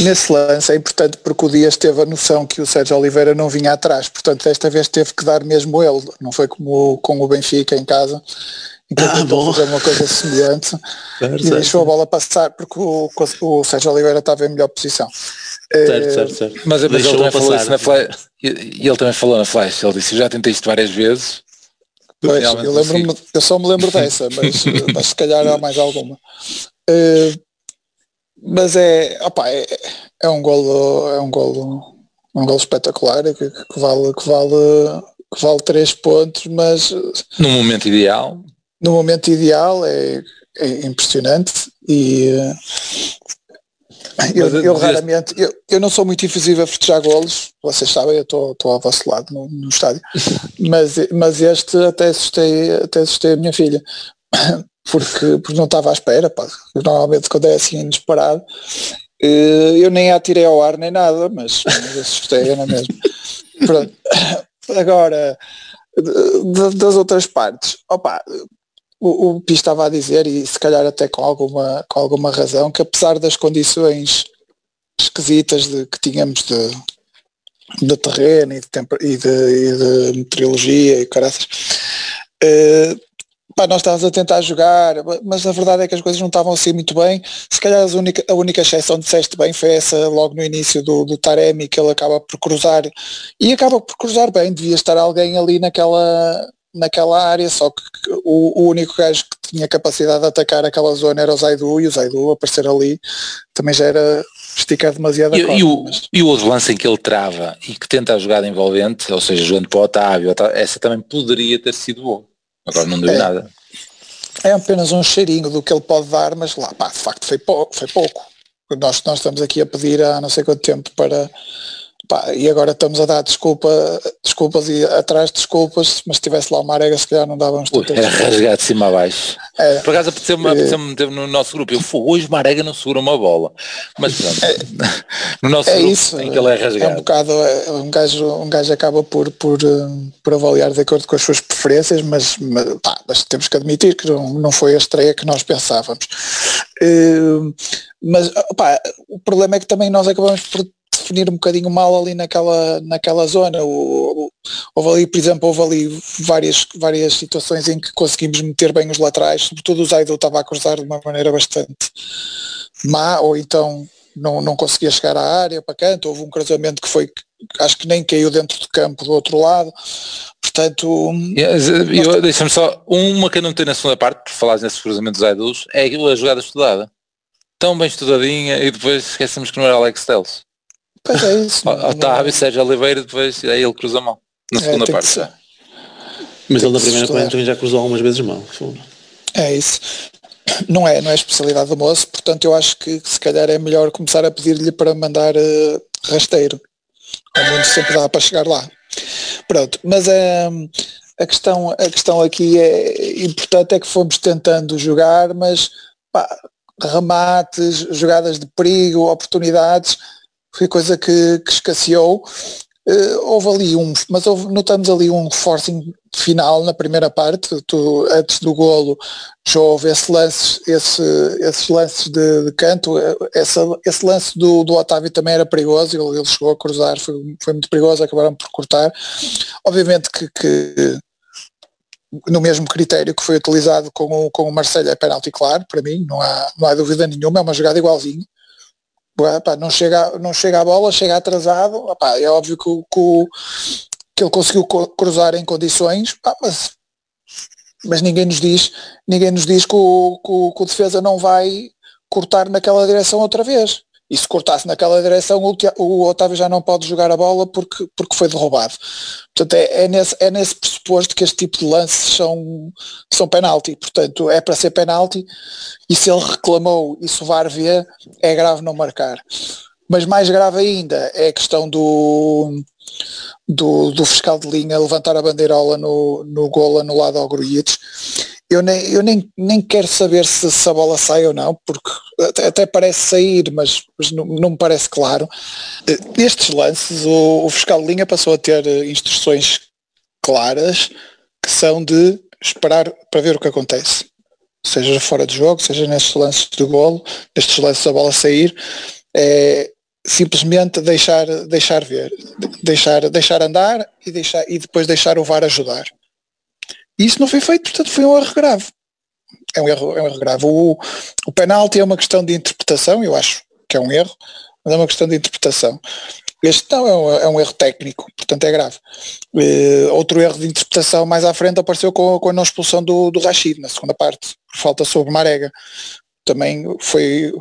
nesse lance é importante porque o Dias teve a noção que o Sérgio Oliveira não vinha atrás, portanto desta vez teve que dar mesmo ele, não foi como com o Benfica em casa, em que ah, tentou fazer uma coisa semelhante certo, e deixou a bola passar porque o, o Sérgio Oliveira estava em melhor posição. Certo, certo, certo. Mas, mas ele também falou isso na flash, e ele também falou na flash, ele disse, já tentei isto várias vezes. Pois, eu, lembro eu só me lembro dessa, mas, mas se calhar há mais alguma. Uh, mas é, opa, é, é um golo, é um golo, um golo espetacular que, que, vale, que vale, que vale três pontos, mas no momento ideal, no momento ideal é, é impressionante e eu, eu raramente, eu, eu não sou muito invisível a festejar golos, vocês sabem, eu estou ao vosso lado no, no estádio, mas, mas este até assustei, até assustei a minha filha, porque, porque não estava à espera, pá. normalmente quando é assim inesperado, eh, eu nem a tirei ao ar nem nada, mas, mas assustei, não é mesmo? Pronto. Agora, das outras partes, opa, o, o Pi estava a dizer, e se calhar até com alguma, com alguma razão, que apesar das condições esquisitas de, que tínhamos de, de terreno e de, tempo, e de, e de meteorologia e caraças, uh, nós estávamos a tentar jogar, mas a verdade é que as coisas não estavam assim muito bem. Se calhar única, a única exceção disseste bem foi essa logo no início do, do Taremi, que ele acaba por cruzar, e acaba por cruzar bem, devia estar alguém ali naquela, naquela área, só que o, o único gajo que tinha capacidade de atacar aquela zona era o Zaidu, e o Zaidu aparecer ali também já era esticar demasiado e, e, o, mas... e o outro lance em que ele trava e que tenta a jogada envolvente, ou seja, jogando para o Otávio, essa também poderia ter sido boa. Agora não deu é, nada. É apenas um cheirinho do que ele pode dar, mas lá, pá, de facto foi pouco. Foi pouco. Nós, nós estamos aqui a pedir há não sei quanto tempo para, Pá, e agora estamos a dar desculpa, desculpas e atrás de desculpas, mas se tivesse lá uma arega se calhar não dávamos tudo. Era rasgado de cima a baixo. É. Por acaso apeteceu-me apeteceu meter no nosso grupo, eu fui hoje uma arega não segura uma bola. Mas pronto, é, no nosso é grupo isso, em que ele é rasgado. É um bocado, é, um gajo, um gajo acaba por, por, eh, por avaliar de acordo com as suas preferências, mas, mas, pá, mas temos que admitir que não, não foi a estreia que nós pensávamos. Uh, mas pá, o problema é que também nós acabamos por definir um bocadinho mal ali naquela, naquela zona. O, o, houve ali, por exemplo, houve ali várias, várias situações em que conseguimos meter bem os laterais, sobretudo o Zaido estava a cruzar de uma maneira bastante má, ou então não, não conseguia chegar à área para canto, houve um cruzamento que foi acho que nem caiu dentro do campo do outro lado, portanto... Yeah, Deixa-me só, uma que eu não tenho na segunda parte, por falar nesse cruzamento dos Aidus, é a jogada estudada. Tão bem estudadinha e depois esquecemos que não era Alex Telles. Pois é isso. Otávio, Sérgio Oliveira, depois aí ele cruza a mão. Na é, segunda é, parte. Mas ele na primeira parte também já cruzou algumas vezes mão. É isso. Não é, não é especialidade do moço, portanto eu acho que se calhar é melhor começar a pedir-lhe para mandar uh, rasteiro. Ao menos sempre dá para chegar lá. Pronto, mas uh, a, questão, a questão aqui é importante é que fomos tentando jogar, mas pá, remates, jogadas de perigo, oportunidades, foi coisa que, que escasseou. Uh, houve ali um, mas houve, notamos ali um forcing final na primeira parte, tu, antes do golo já houve esse lance, esse, esses lances de, de canto, eh, essa, esse lance do, do Otávio também era perigoso, ele, ele chegou a cruzar, foi, foi muito perigoso, acabaram por cortar. Obviamente que, que no mesmo critério que foi utilizado com o, com o Marcelo, é penalti claro, para mim, não há, não há dúvida nenhuma, é uma jogada igualzinha. Não, chega, não chega a bola, chega atrasado, é óbvio que, que, que ele conseguiu cruzar em condições, mas, mas ninguém nos diz, ninguém nos diz que o, que, que o defesa não vai cortar naquela direção outra vez e se cortasse naquela direção o, Otávio já não pode jogar a bola porque, porque foi derrubado. Portanto, é, é, nesse, é nesse pressuposto que este tipo de lances são, são penalti. Portanto, é para ser penalti e se ele reclamou e se o VAR vê, é grave não marcar. Mas mais grave ainda é a questão do, do, do fiscal de linha levantar a bandeirola no, no gol anulado ao Gruites eu nem, eu nem, nem quero saber se, se a bola sai ou não, porque até, até parece sair, mas, mas não, não, me parece claro. Nestes lances, o, o, fiscal de linha passou a ter eh, instruções claras que são de esperar para ver o que acontece. Seja fora de jogo, seja nestes lances de golo, nestes lances a bola sair, é simplesmente deixar, deixar ver, deixar, deixar andar e, deixar, e depois deixar o VAR ajudar. E isso não foi feito, portanto foi um erro grave. É um erro, é um erro grave. O, o penalti é uma questão de interpretação, eu acho que é um erro, mas é uma questão de interpretação. Este não, é um, é um erro técnico, portanto é grave. Uh, outro erro de interpretação mais à frente apareceu com, com a não expulsão do, do Rashid, na segunda parte, por falta sobre Marega. Também foi,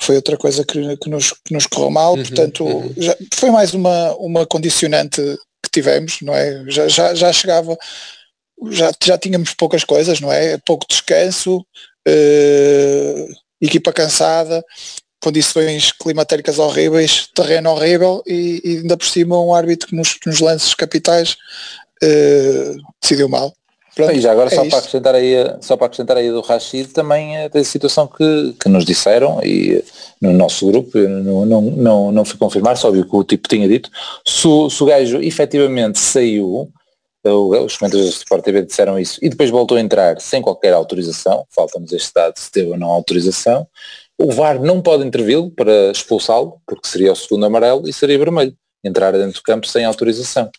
foi outra coisa que, que, nos, que nos correu mal, uhum, portanto uhum. Já, foi mais uma, uma condicionante que tivemos, não é? Já, já, já chegava já, já tínhamos poucas coisas, não é? Pouco descanso, uh, equipa cansada, condições climatéricas horríveis, terreno horrível e, e, ainda por cima um árbitro que nos, nos lances capitais uh, decidiu mal. Pronto, e já agora é só, para acrescentar aí, só para acrescentar aí do Rashid também é a situação que, que nos disseram e no nosso grupo, não, não, não, não fui confirmar, só vi o que o tipo tinha dito, se, se o gajo efetivamente saiu, os comentadores do Sport TV disseram isso. E depois voltou a entrar sem qualquer autorização, falta-nos este dado se teve ou não autorização, o VAR não pode intervir para expulsá-lo, porque seria o segundo amarelo e seria vermelho, entrar dentro do campo sem autorização.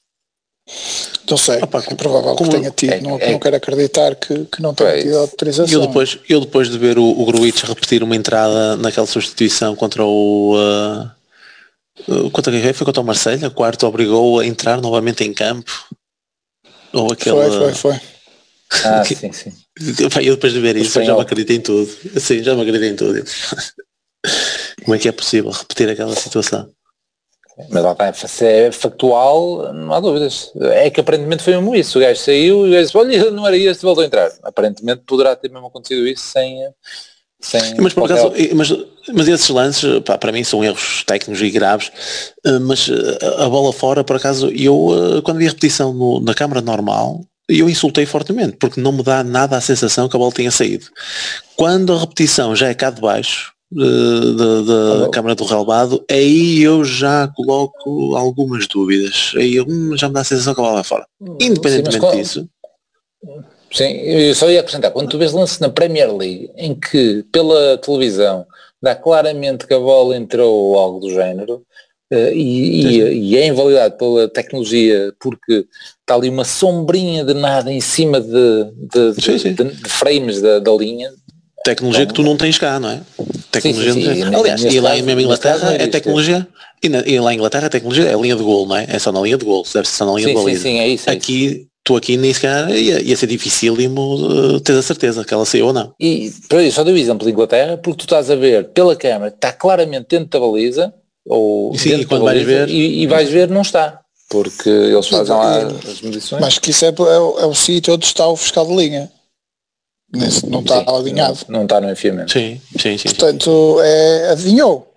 Não sei, Opa, é provável como, que tenha tido, é, não, é, não quero acreditar que, que não tenha tido autorização. Eu depois, eu depois de ver o, o Gruitch repetir uma entrada naquela substituição contra o... Uh, contra quem foi? Contra o Marselha, quarto obrigou a entrar novamente em campo ou aquela... Foi, foi, foi. Ah, sim, sim. Eu depois de ver isso já me acreditei em tudo. Sim, já me acreditei em tudo. Como é que é possível repetir aquela situação? Mas lá está, se é factual, não há dúvidas. É que aparentemente foi mesmo isso. O gajo saiu e o gajo disse, olha, não era este, voltou a entrar. Aparentemente poderá ter mesmo acontecido isso sem. Sem mas, por acaso, mas, mas esses lances, pá, para mim são erros técnicos e graves, eh, mas eh, a bola fora, por acaso, eu eh, quando vi a repetição no, na câmara normal, eu insultei fortemente, porque não me dá nada a sensação que a bola tenha saído. Quando a repetição já é cá de baixo, da Câmara do Relvado, aí eu já coloco algumas dúvidas. Aí eu, hum, já me dá a sensação que a bola vai fora. Independentemente Sim, qual... disso. Sim, eu só ia acrescentar, quando tu vês lance na Premier League, em que pela televisão dá claramente que a bola entrou ou algo do género, Uh, e, e, e, é invalidado pela tecnologia porque está ali uma sombrinha de nada em cima de, de, de, de, de frames da, da linha. Tecnologia então, que tu não tens cá, não é? Tecnologia sim, sim, sim, Aliás, e lá em mesmo Inglaterra é tecnologia. E, na, e, lá em Inglaterra a tecnologia é a linha de gol, não é? É só na linha de gol, deve ser só na linha sim, de baliza. Sim, sim, é isso. É aqui, isso. Tu aqui nem sequer ia, ia ser dificílimo uh, ter a certeza que ela saiu ou não. E para isso, só dei o exemplo de Inglaterra, porque tu estás a ver pela câmara, está claramente dentro da baliza, ou Sim, e quando vais ver e, e, vais ver não está porque eles fazem lá as medições. mas que isso é, é, é o sítio onde está o fiscal de linha. Nesse, não está alinhado. não, não, está no enfiamento. Sim, sim, sim portanto é, adivinhou.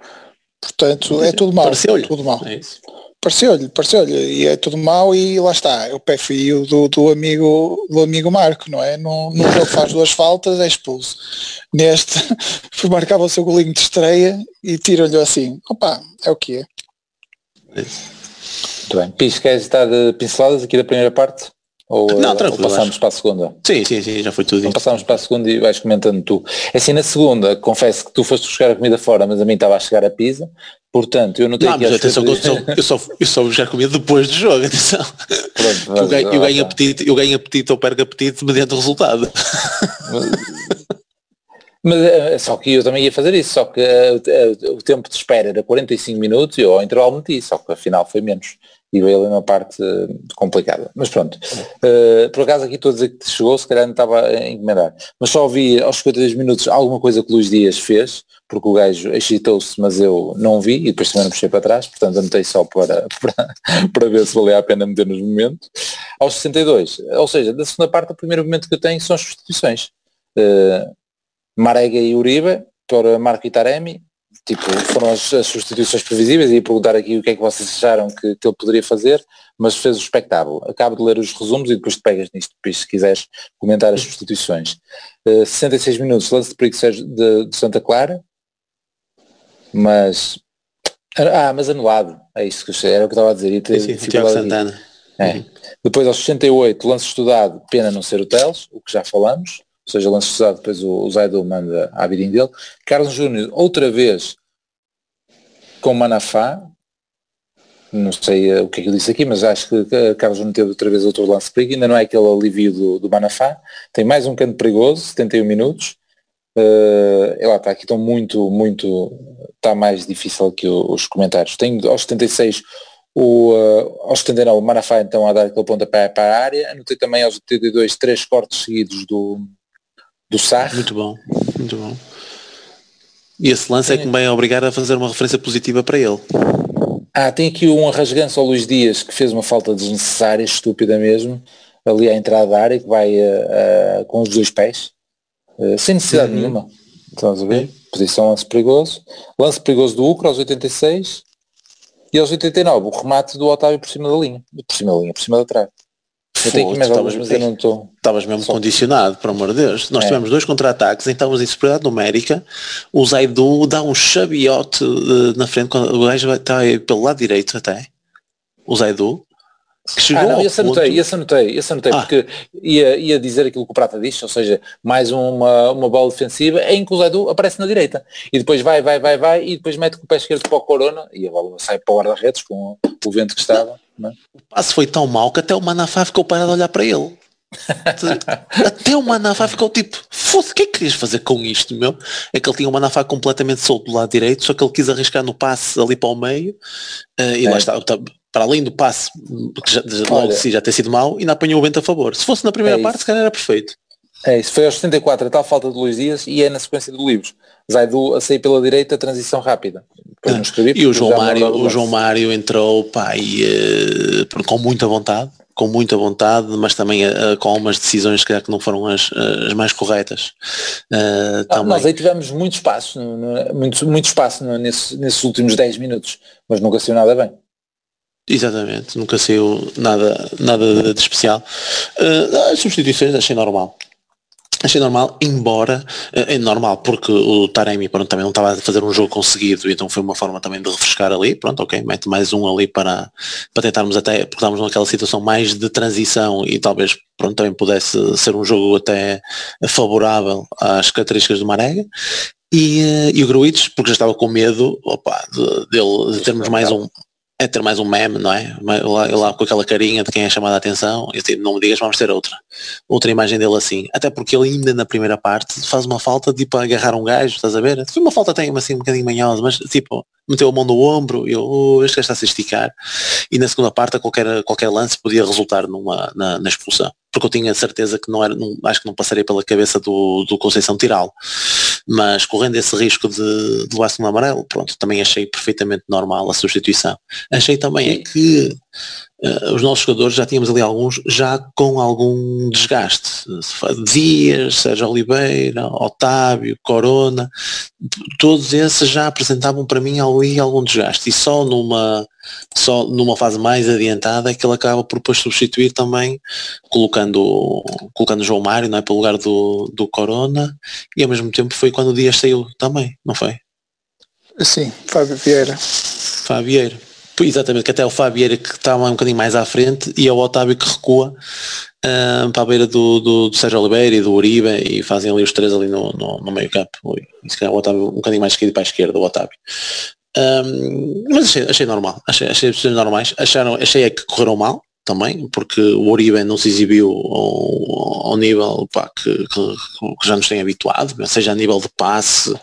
Portanto é tudo mal tudo mal é pareceu-lhe, pareceu-lhe, e é tudo mau e lá está, é o pé fio do, do amigo do amigo Marco, não é? Num, num jogo faz duas faltas, é expulso. Neste, marcava o seu golinho de estreia e tira-lhe assim, opa, é o que é. Muito bem. Pis, queres estar de pinceladas aqui da primeira parte? Ou, não, ou passamos acho. para a segunda? Sim, sim, sim, já foi tudo. Então passamos para a segunda e vais comentando tu. É assim, na segunda, confesso que tu foste buscar a comida fora, mas a mim estava a chegar a pizza Portanto, eu não tenho não, mas atenção, eu, só, eu, só, eu só já comia depois do jogo, atenção. Pronto, eu, ganho, eu, ganho apetite, eu ganho apetite ou perco apetite mediante o resultado. Mas é só que eu também ia fazer isso, só que uh, o tempo de espera era 45 minutos e eu ao intervalo meti, só que afinal foi menos. E veio ali uma parte uh, complicada. Mas pronto. Uh, por acaso aqui estou a dizer que chegou, se calhar não estava a encomendar. Mas só vi aos 52 minutos alguma coisa que o Luís Dias fez, porque o gajo excitou-se, mas eu não vi e depois também não puxei para trás, portanto anotei só para, para, para ver se valia a pena meter nos momentos. Aos 62, ou seja, da segunda parte o primeiro momento que eu tenho são as substituições. Uh, Marega e Uribe para Marco e Taremi, tipo, foram as, as, substituições previsíveis e perguntar aqui o que é que vocês acharam que, que ele poderia fazer, mas fez o espectáculo. Acabo de ler os resumos e depois te pegas nisto, depois, se quiseres comentar as substituições. Uh, 66 minutos, lance de perigo de, de Santa Clara, mas ah, mas anulado, é isso que eu sei, era o que estava a dizer. E ter, sim, sim, Santana. É. Uhum. Depois aos 68, lance estudado, pena não ser o Teles, o que já falamos ou seja, lance cruzado, depois o, o Zaido manda a vidinha dele. Carlos Júnior, outra vez com Manafá, não sei uh, o que é que eu disse aqui, mas acho que uh, Carlos Júnior teve outra vez outro lance perigo, ainda não é aquele alívio do, do Manafá, tem mais um canto perigoso, 71 minutos, uh, lá está, aqui estão muito, muito, está mais difícil aqui os comentários. Tem aos 76 o, uh, aos 79 o Manafá então a dar aquele ponta para, para a área, anotei também aos 82 três cortes seguidos do, do Sarre. Muito bom, muito bom. E esse lance é que me vai obrigar a fazer uma referência positiva para ele. Ah, tem aqui um arrasganço ao Luís Dias que fez uma falta desnecessária, estúpida mesmo, ali à entrada da área, que vai uh, uh, com os dois pés, sem necessidade uhum. nenhuma. Estamos a ver? Posição lance perigoso. Lance perigoso do Ucro aos 86 e aos 89 o remate do Otávio por cima da linha. Por cima da linha, por cima da trave. Eu tenho que mais algumas, mas eu não estou. Estavas mesmo Só... condicionado, por amor de Deus. Nós é. tivemos dois contra-ataques, então estávamos em superioridade numérica. O Zaidu dá um chabiote uh, na frente, quando o gajo está pelo lado direito até. O Zaidu. Chegou ah, não, esse ponto... anotei, esse anotei, esse anotei, ah. porque ia, ia dizer aquilo que o Prata disse, ou seja, mais uma, uma bola defensiva em que o Zaidu aparece na direita e depois vai, vai, vai, vai e depois mete com o pé esquerdo para o Corona e a bola sai para o guarda-redes com o vento que estava. Não. É? O passe foi tão mau que até o Manafá ficou parado a olhar para ele. Até o Manafá ficou tipo, foda o que é que querias fazer com isto, meu? É que ele tinha o Manafá completamente solto do lado direito, só que ele quis arriscar no passe ali para o meio, uh, e é. lá está, tá, para além do passe, que já, logo si já ter sido mau, ainda apanhou o vento a favor. Se fosse na primeira é parte, se calhar era perfeito. É isso, foi aos 74, a tal falta de Luís Dias e é na sequência do Livros. Zaidu a sair pela direita, transição rápida. Ah, e o João Mário, o João Mário entrou pá, e, uh, com muita vontade, com muita vontade, mas também uh, com algumas decisões que, que não foram as, as mais corretas. Uh, ah, nós aí tivemos muito espaço, muito, muito espaço nesses, nesses últimos 10 minutos, mas nunca saiu nada bem. Exatamente, nunca saiu nada, nada de especial. Uh, as substituições achei normal. Achei normal, embora é normal, porque o Taremi pronto, também não estava a fazer um jogo conseguido, então foi uma forma também de refrescar ali, pronto, ok, mete mais um ali para, para tentarmos até, porque estávamos naquela situação mais de transição e talvez pronto, também pudesse ser um jogo até favorável às características do Marega. E, eh, e o Gruites, porque já estava com medo opa, de, de, de termos mais um, é ter mais um meme, não é? Lá, lá com aquela carinha de quem é chamado a atenção, e assim, não me digas, vamos ter outra. Outra imagem dele assim. Até porque ele ainda na primeira parte faz uma falta de tipo agarrar um gajo, estás a ver? Foi uma falta tem assim um bocadinho manhosa, mas tipo, meteu a mão no ombro, e eu, oh, este gajo está a se esticar. E na segunda parte qualquer, qualquer lance podia resultar numa, na, na expulsão. Porque eu tinha certeza que não era, não, acho que não passaria pela cabeça do, do Conceição tirá-lo mas correndo esse risco de, de levar-se no amarelo, pronto, também achei perfeitamente normal a substituição. Achei também é que os nossos jogadores já tínhamos ali alguns já com algum desgaste. Dias, Sérgio Oliveira, Otávio, Corona, todos esses já apresentavam para mim ali algum desgaste e só numa só numa fase mais adiantada é que ele acaba por depois substituir também colocando colocando João Mário não é, para o lugar do, do Corona e ao mesmo tempo foi quando o Dias saiu também, não foi? Sim, Fábio Vieira. Fábio Vieira. Exatamente, que até o Fabieira que está um bocadinho mais à frente e é o Otávio que recua uh, para a beira do, do, do, Sérgio Oliveira e do Uribe e fazem ali os três ali no, no, no meio campo. E se calhar o Otávio um bocadinho mais esquerdo para a esquerda, o Otávio. Um, mas achei, achei normal, achei, achei normais, acharam, achei é que correram mal, também, porque o Oribe não se exibiu ao, ao nível pá, que, que, que, já nos tem habituado, seja a nível de passe,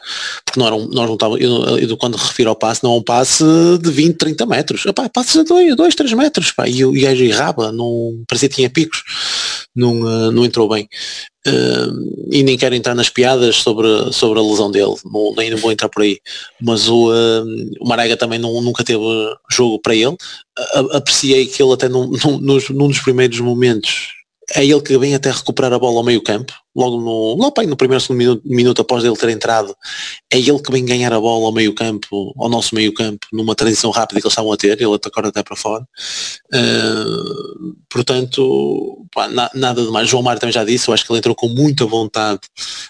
porque não era um, nós não estava, eu, eu, quando refiro ao passe, não é um passe de 20, 30 metros, epá, passes a 2, 2, 3 metros, pá, e o gajo errava, parecia que tinha picos, não, uh, não entrou bem. Uh, e nem quero entrar nas piadas sobre, sobre a lesão dele, não, nem vou entrar por aí, mas o, uh, o Marega também não, nunca teve jogo para ele, apreciei que ele até num, num, num dos primeiros momentos é ele que vem até recuperar a bola ao meio campo, logo no, lá no primeiro segundo minuto, minuto, após ele ter entrado, é ele que vem ganhar a bola ao meio campo, ao nosso meio campo, numa transição rápida que eles estavam a ter, ele atacou até para fora. Uh, portanto, pá, na, nada de mais. João Mário também já disse, eu acho que ele entrou com muita vontade,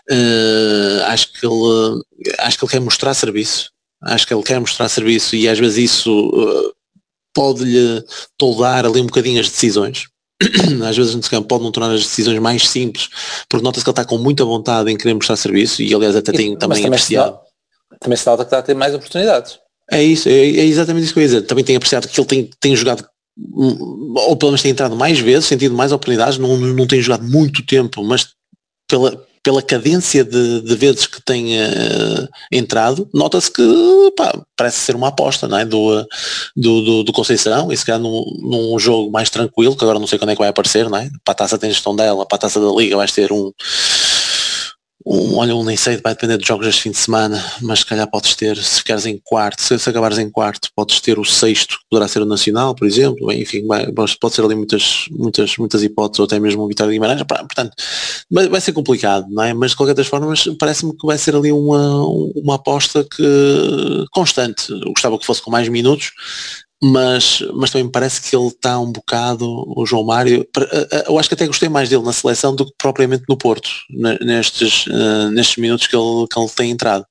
uh, acho que ele acho que ele quer mostrar serviço, acho que ele quer mostrar serviço e às vezes isso uh, pode-lhe toldar ali um bocadinho as decisões às vezes no campo pode não tornar as decisões mais simples, porque nota-se que ele está com muita vontade em querer mostrar serviço e aliás até tem também, também apreciado. Se também se nota que está a ter mais oportunidades. É isso, é, é, exatamente isso que eu ia dizer. Também tem apreciado que ele tem, tem jogado ou pelo menos tem entrado mais vezes, sentido mais oportunidades, não, não tem jogado muito tempo, mas pela, pela cadência de, de vezes que tem uh, entrado, nota-se que pá, parece ser uma aposta não é? do, do, do, do Conceição, e se calhar num, num, jogo mais tranquilo, que agora não sei quando é que vai aparecer, não é? para a taça tem gestão dela, para a taça da Liga vais ter um, um, olha, um nem sei, vai depender dos jogos deste fim de semana, mas se calhar podes ter, se ficares em quarto, se, se acabares em quarto, podes ter o sexto, que poderá ser o Nacional, por exemplo, Bem, enfim, pode ser ali muitas, muitas, muitas hipóteses, ou até mesmo o Vitória de Guimarães, portanto, vai, vai ser complicado, não é? Mas de qualquer das formas, parece-me que vai ser ali uma, uma aposta que constante. Eu gostava que fosse com mais minutos, mas, mas também me parece que ele está um bocado, o João Mário, eh, eh, eu acho que até gostei mais dele na seleção do que propriamente no Porto, nestes, uh, nestes minutos que ele, que ele tem entrado.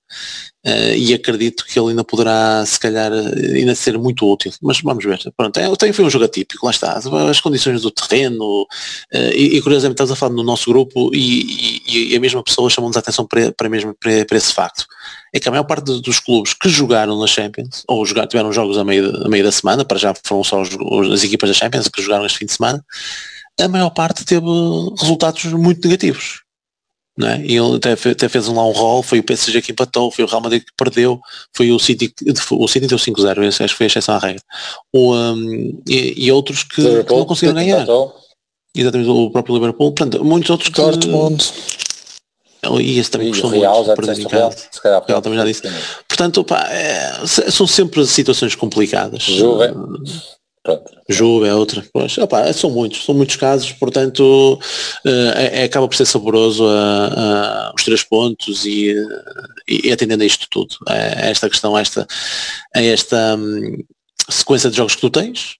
Uh, e acredito que ele ainda poderá, se calhar, ainda ser muito útil. Mas vamos ver. Pronto, é, também foi um jogo atípico, lá está. As condições do terreno, uh, e, e, curiosamente estás a falar no nosso grupo e, e, e a mesma pessoa chamou-nos a atenção para, para, mesmo, para, para, esse facto. É que a maior parte dos clubes que jogaram na Champions, ou jogaram, tiveram jogos a meio, a meio da semana, para já foram só as equipas da Champions que jogaram este fim de semana, a maior parte teve resultados muito negativos é? E ele até, até fez lá um rol, foi o PSG que empatou, foi o Real Madrid que perdeu, foi o City, o City deu 5-0, acho que foi a exceção à regra. O, um, e, e, outros que, que não conseguiram ganhar. Exatamente, o próprio Liverpool, portanto, muitos outros que... Dortmund. E esse também custou muito, Real, já perder em casa. Se calhar, Real também já disse. Portanto, pá, é, são sempre situações complicadas. Juve. Pronto. É outra. Pois, opa, são muitos, são muitos casos, portanto uh, é, acaba por ser saboroso os três pontos e, e, atendendo a isto tudo, a, esta questão, a esta, a esta um, sequência de jogos que tu tens,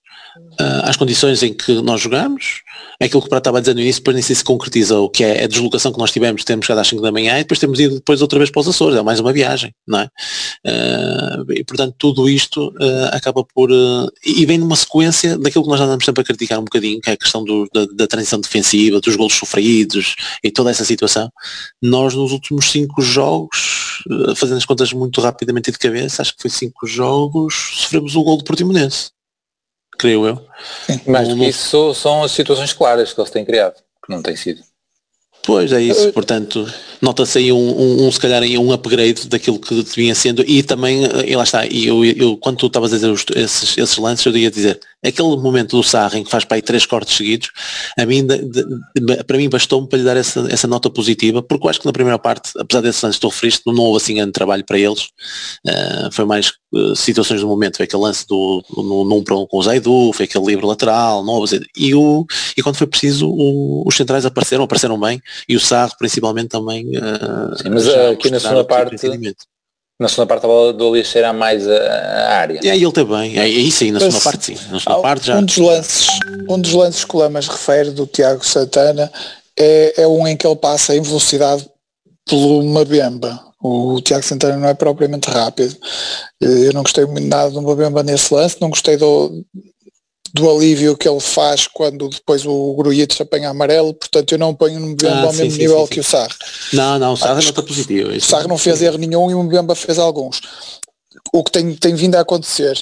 às condições em que nós jogamos, é aquilo que o Prato estava dizer no início, depois nem sei se concretizou, que é a deslocação que nós tivemos, temos chegado às 5 da manhã e depois temos ido depois outra vez para os Açores, é mais uma viagem, não é? Uh, e portanto tudo isto uh, acaba por, uh, e vem numa sequência daquilo que nós andamos sempre a criticar um bocadinho, que é a questão do, da, da, transição defensiva, dos golos sofridos e toda essa situação. Nós nos últimos 5 jogos, fazendo as contas muito rapidamente de cabeça, acho que foi 5 jogos, sofremos o gol do Portimonense creio eu. Sim. Que isso são as situações claras que eles têm criado, que não têm sido. Pois é isso, portanto, nota-se aí um, um, um, se calhar aí um upgrade daquilo que vinha sendo e também, e lá está, e eu, eu quando tu estavas a dizer os, esses, esses lances, eu ia dizer, aquele momento do Sarra em que faz para aí três cortes seguidos, a mim, de, de, para mim bastou-me para lhe dar essa, essa nota positiva, porque eu acho que na primeira parte, apesar desses lances que tu referiste, não houve assim grande trabalho para eles, uh, foi mais uh, situações do momento, foi aquele lance do, no, num para um com o Zaidu, foi aquele livre lateral, não e, o, e quando foi preciso, o, os centrais apareceram, apareceram bem, e o Sarro principalmente também. Uh, Sim, mas aqui na segunda parte na segunda parte a bola do Alias cheira mais a, a área. E aí ele também, é, isso aí, na segunda parte sim. Na segunda parte já. Um dos lances, um dos lances que o Lamas refere do Tiago Santana é, é um em que ele passa em velocidade pelo Mabemba. O Tiago Santana não é propriamente rápido. Eu não gostei muito nada do Mabemba nesse lance, não gostei do, do alívio que ele faz quando depois o Grujic apanha amarelo, portanto eu não ponho no Mbemba ah, ao sim, mesmo sim, nível sim, que o Sarre. Não, não, o Sarre ah, não está positivo. O Sarre não fez erro nenhum e o Mbemba fez alguns. o que tem, tem vindo a acontecer.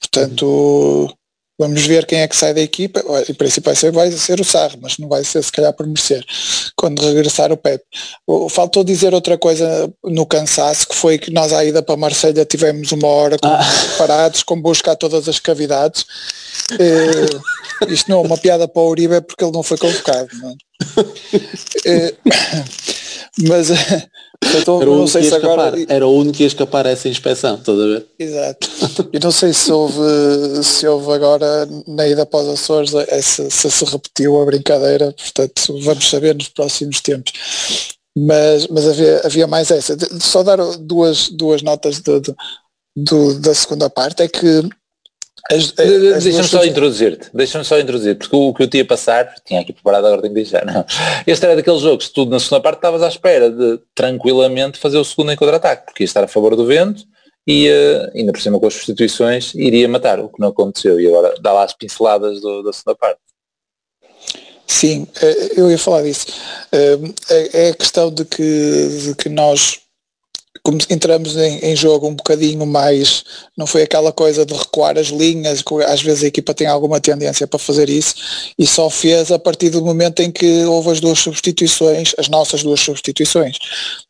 Portanto, vamos ver quem é que sai da equipa. Em princípio vai ser, vai ser o Sarro, mas não vai ser se calhar por merecer quando regressar o Pepe. Faltou dizer outra coisa no cansaço, que foi que nós à ida para Marselha tivemos uma hora com, ah. parados, com busca a todas as cavidades. Uh, isto não é uma piada para o Uribe é porque ele não foi convocado. Não é? mas então, era, o não sei se agora... era o único que ia escapar a essa inspeção, toda a ver? Exato. E não sei se houve, se houve agora na ida para os Açores essa, se se repetiu a brincadeira, portanto vamos saber nos próximos tempos. Mas, mas havia, havia mais essa. Só dar duas, duas notas do, do, da segunda parte é que Deixa-me só introduzir-te, deixa-me só introduzir, porque o, que eu tinha passar, tinha aqui preparado a ordem de deixar, não. Este era daqueles jogos que tu na segunda parte estavas à espera de tranquilamente fazer o segundo em contra-ataque, porque ia estar a favor do vento e uh, ainda por cima com as substituições iria matar, o que não aconteceu e agora dá lá as pinceladas do, da segunda parte. Sim, eh, eu ia falar disso. Eh, é, é a questão de que, de que nós entramos em, em, jogo um bocadinho mais, não foi aquela coisa de recuar as linhas, às vezes a equipa tem alguma tendência para fazer isso, e só fez a partir do momento em que houve as duas substituições, as nossas duas substituições.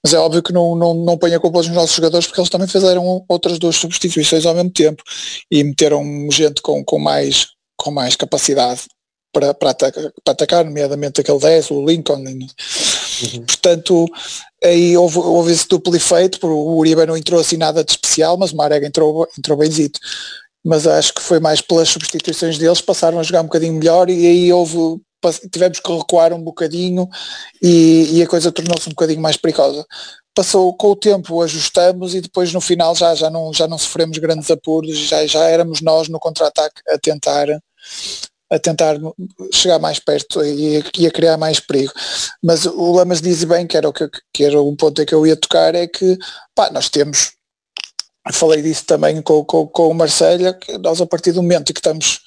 Mas é óbvio que não, não, não põe a culpa dos nossos jogadores porque eles também fizeram outras duas substituições ao mesmo tempo e meteram gente com, com, mais, com mais capacidade para, para, atacar, para atacar, nomeadamente aquele 10, o Lincoln. Uhum. Portanto, aí houve, houve esse duplo efeito, porque o Uribe não entrou assim nada de especial, mas o Marega entrou, entrou benzito. Mas acho que foi mais pelas substituições deles, passaram a jogar um bocadinho melhor e aí houve, tivemos que recuar um bocadinho e, e a coisa tornou-se um bocadinho mais perigosa. Passou com o tempo, ajustamos e depois no final já, já, não, já não sofremos grandes apuros, já, já éramos nós no contra-ataque a tentar a tentar chegar mais perto e, e, a criar mais perigo. Mas o Lamas diz bem que era, o que, que era um ponto que eu ia tocar, é que pá, nós temos, falei disso também com, com, com o Marselha, que nós a partir do momento em que estamos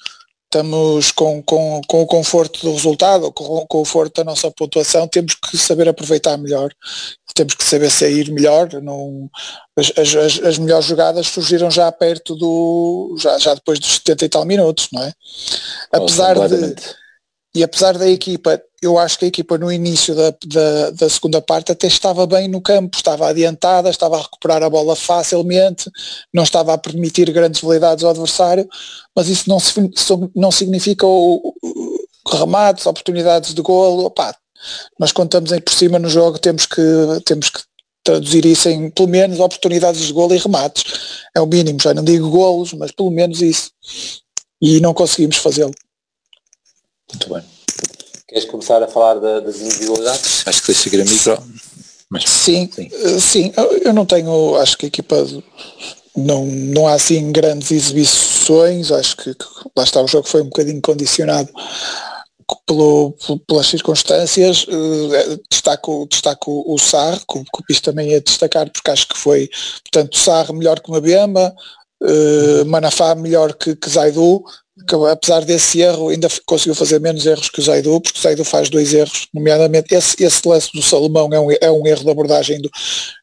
estamos com, com, com o conforto do resultado, com o conforto da nossa pontuação, temos que saber aproveitar melhor, temos que saber sair melhor. Não, as, as, as melhores jogadas surgiram já perto do. já, já depois dos 70 e tal minutos, não é? Apesar oh, de. E apesar da equipa, eu acho que a equipa no início da, da, da, segunda parte até estava bem no campo, estava adiantada, estava a recuperar a bola facilmente, não estava a permitir grandes validades ao adversário, mas isso não, não significa o, o remates, oportunidades de golo, opá, nós contamos em por cima no jogo, temos que, temos que traduzir isso em pelo menos oportunidades de golo e remates. É o mínimo, já não digo golos, mas pelo menos isso. E não conseguimos fazê-lo. Muito bem. Queres começar a falar da, das individualidades? Acho que deixa seguir a micro. Mas, sim, sim, eh, sim, eu não tenho, acho que a equipa não, não há assim grandes exibições, acho que, que lá está o jogo foi um bocadinho condicionado pelo, pelas circunstâncias, uh, destaco, destaco o Sar, que, que o Pis também ia destacar, porque acho que foi, portanto, Sar melhor que uma Bema, uh, Manafá melhor que, que Zaidu, apesar desse erro ainda conseguiu fazer menos erros que o Zaidu, porque o Zaidu faz dois erros, nomeadamente esse, esse lance do Salomão é um, é um erro de abordagem do.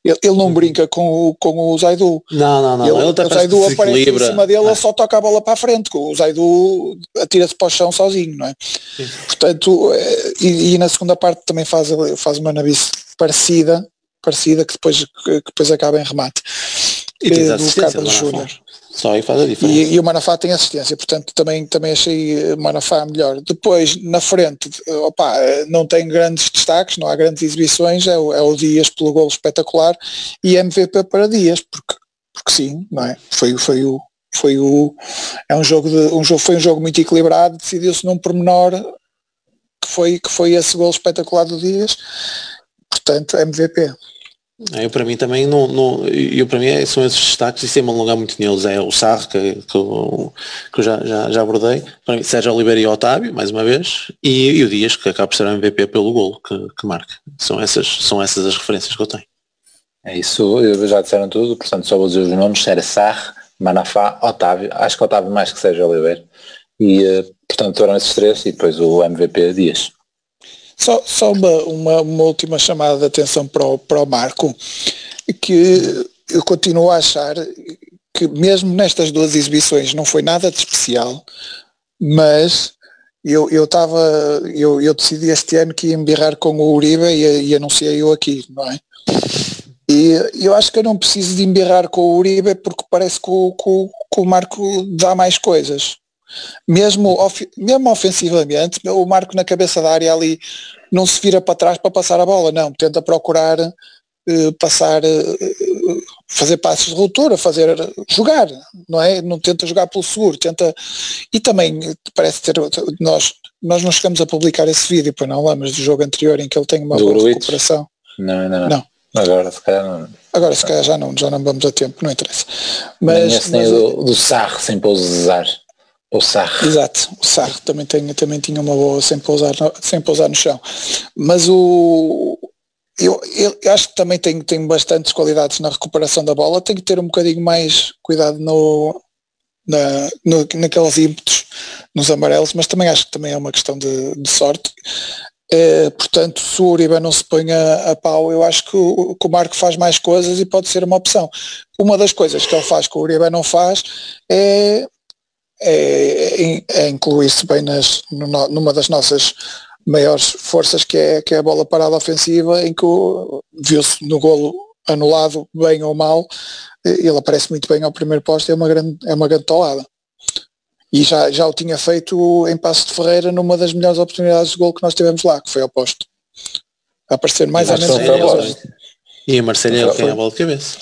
Ele, ele não uhum. brinca com o, com o Zaidu. Não, não, não. Ele, ele o Zaidu aparece em cima dele, ele só toca a bola para a frente, o Zaidu atira-se para o chão sozinho, não é? Sim. Portanto, eh, e, e, na segunda parte também faz, faz uma navice parecida, parecida que depois, que depois acaba em remate. E do Carlos Júnior. Só aí faz a diferença. E, e, o Manafá tem assistência, portanto também, também achei Manafá melhor. Depois, na frente, opa, não tem grandes destaques, não há grandes exibições, é o, é o Dias pelo golo espetacular e MVP para Dias, porque, porque sim, não é? Foi, foi o. Foi o é um jogo de um jogo foi um jogo muito equilibrado decidiu-se num pormenor que foi que foi esse gol espetacular do Dias portanto MVP eu para mim também não, não eu para mim é, são esses destaques e sem me alongar muito neles. É o Sarre que, que, eu, que eu já, já, já abordei. Para mim Sérgio Oliveira e Otávio mais uma vez. E, e o Dias que acaba por ser o MVP pelo golo que, que marca. São essas são essas as referências que eu tenho. É isso. Já disseram tudo portanto só vou dizer os nomes. Era Sarre Manafá Otávio. Acho que Otávio mais que Sérgio Oliveira. E eh, portanto foram esses três e depois o MVP Dias só, só uma, uma, uma, última chamada de atenção para o, para o Marco, que eu continuo a achar que mesmo nestas duas exibições não foi nada de especial, mas eu eu estava eu, eu decidi este ano que ia embirrar com o Uribe e, e anunciei eu aqui, não é? E eu acho que eu não preciso de embirrar com o Uribe porque parece que o, que que o Marco dá mais coisas. Mesmo, mesmo ofensivamente, o Marco na cabeça da área ali não se vira para trás para passar a bola, não, tenta procurar uh, passar, uh, fazer passos de ruptura, fazer jogar, não é? Não tenta jogar pelo seguro, tenta e também parece ter nós nós não chegamos a publicar esse vídeo, para não lembras do jogo anterior em que ele tem uma Do boa recuperação. Não, não, não. Não. Agora se calhar não. Agora se calhar já não, já não vamos a tempo, não interessa. nem Mas, esse nem mas- o do, do Sarre sem pousar. O Sarre. Exato, o Sarro também, tem, também tinha uma boa sem pousar, sem pousar no chão. Mas o eu, eu acho que também tem, tem bastantes qualidades na recuperação da bola, tem que ter um bocadinho mais cuidado no, na, no, naqueles ímpetos nos amarelos, mas também acho que também é uma questão de, de sorte. Eh, portanto, se o Uribe não se põe a, a pau, eu acho que o, que o Marco faz mais coisas e pode ser uma opção. Uma das coisas que ele faz que o Uribe não faz é é, é incluir-se bem nas, no- numa das nossas maiores forças que é, que é a bola parada ofensiva em que viu-se no golo anulado bem ou mal ele aparece muito bem ao primeiro posto é uma grande, é uma grande toada e já, já o tinha feito em Passo de Ferreira numa das melhores oportunidades de gol que nós tivemos lá, que foi ao posto a aparecer mais ou menos. E a foi. tem a bola de cabeça.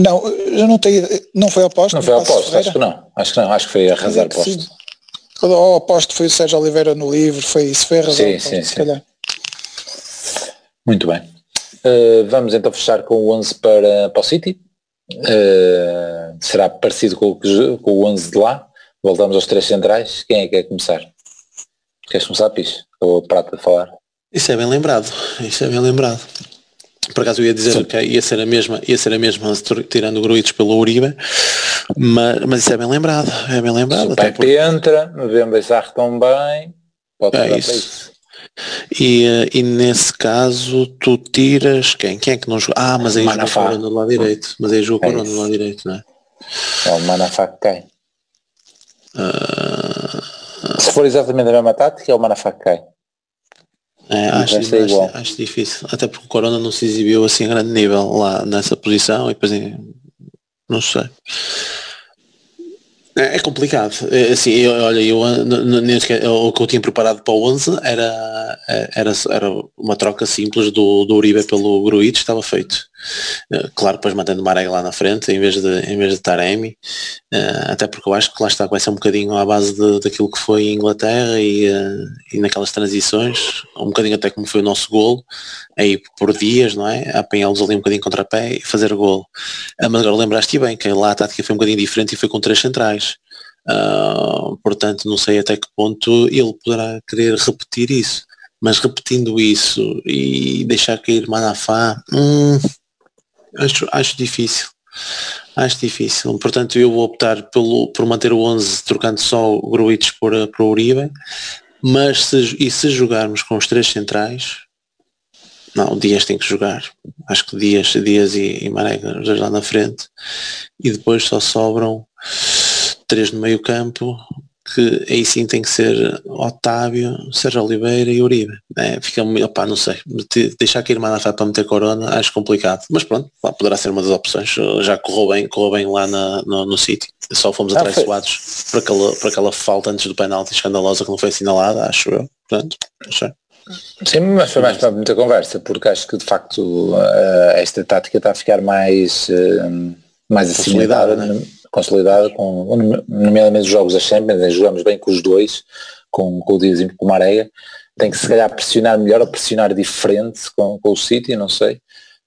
Não, eu não tenho não foi ao posto Não foi ao posto, acho que não. Acho que não, acho que foi arrasar Sim. posto. Ao aposto foi o Sérgio Oliveira no livro, foi isso, foi a razão, Sim, ao sim, sim. calhar. Muito bem. Uh, vamos então fechar com o 11 para, para o City. Uh, será parecido com o, com o 11 de lá. Voltamos aos três centrais. Quem é que quer começar? Queres começar, Pis? Ou a Prata de falar? Isso é bem lembrado. Isso é bem lembrado. Por acaso eu ia dizer Sim. que ia ser a mesma, ia ser a mesma tirando Gruitos pelo Uribe, mas, mas isso é bem lembrado, é bem lembrado. o Pepe porque- entra, Mbemba e Sarre bem. Pode É isso. E, eh, e nesse caso tu tiras quem? Quem é que não joga? Ah, mas aí Manafá. Corona do lado direito. Mas aí joga o É Corona do lado direito, não é? É o Manafá que cai. Ah, Se for exatamente a mesma tática, é o Manafá que cai. É, acho, é acho- acho difícil. Até porque o Corona não se exibiu assim a grande nível lá nessa posição e depois não sei. É, é complicado. É, assim, eu, olha, eu, o que eu tinha preparado para o 11 era, eh, era, era uma troca simples do, do Uribe pelo Gruitch, estava feito. Eh, Claro, depois mantendo o lá na frente em vez de, em vez de Taremi, eh, até porque eu acho que lá está, vai ser um bocadinho à base de- daquilo que foi em Inglaterra e, eh, e naquelas transições, um bocadinho até como foi o nosso golo, aí por dias, não é? Apanhá-los ali um bocadinho contra pé e fazer golo. Mas agora lembraste bem que lá a tática foi um bocadinho diferente e foi com três centrais. Ah, portanto, não sei até que ponto ele poderá querer repetir isso. Mas repetindo isso e deixar cair Manafá, hum, acho, acho difícil. Acho difícil. Portanto, eu vou optar pelo, por manter o 11 trocando só o Gruitch por, eh, por Uribe. Mas se, e se jogarmos com os três centrais, não, o Dias tem que jogar. Acho que Dias, Dias e, e Marega dois lá na frente. E depois só sobram três no meio campo, que aí sim tem que ser Otávio, Sérgio Oliveira e Uribe. É, fica opá, não sei, de- deixar cair Manafá para meter Corona acho complicado. Mas pronto, lá poderá ser uma das opções. Já correu bem, correu bem lá na, no, no sítio. Só fomos Ah, atraiçoados por aquela, por aquela falta antes do penalti escandalosa que não foi assinalada, acho eu. Portanto. Sim, mas foi mais para muita conversa, porque acho que de facto eh, esta tática está a ficar mais, eh, mais assimilada, né? Consolidada, com, nomeadamente os jogos da Champions, né, jogamos bem com os dois, com, com o Dias e com o Marega, tem que se calhar pressionar melhor ou pressionar diferente com, com o City, não sei,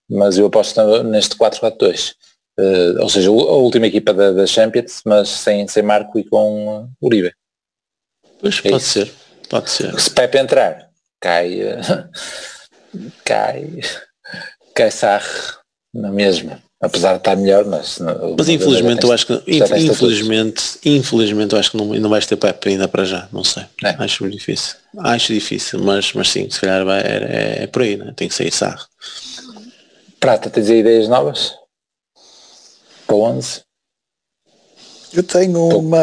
mas eu aposto neste 4-4-2. Eh, ou seja, a última equipa da, da Champions, mas sem, sem Marco e com uh, Uribe. Pois, É pode isso. ser, pode ser. Se Pepe entrar, cai, eh, cai, cai Sarre na mesma. Apesar de estar melhor, mas... não- Mas infelizmente eu acho que infelizmente, infelizmente eu acho que não, não vais ter Pepe ainda para já, não sei. É. Acho muito difícil. Acho difícil, mas, mas sim, se calhar vai, é, é por aí, né? tem que sair sarro. Prata, tens aí ideias novas? Para o 11? Eu tenho uma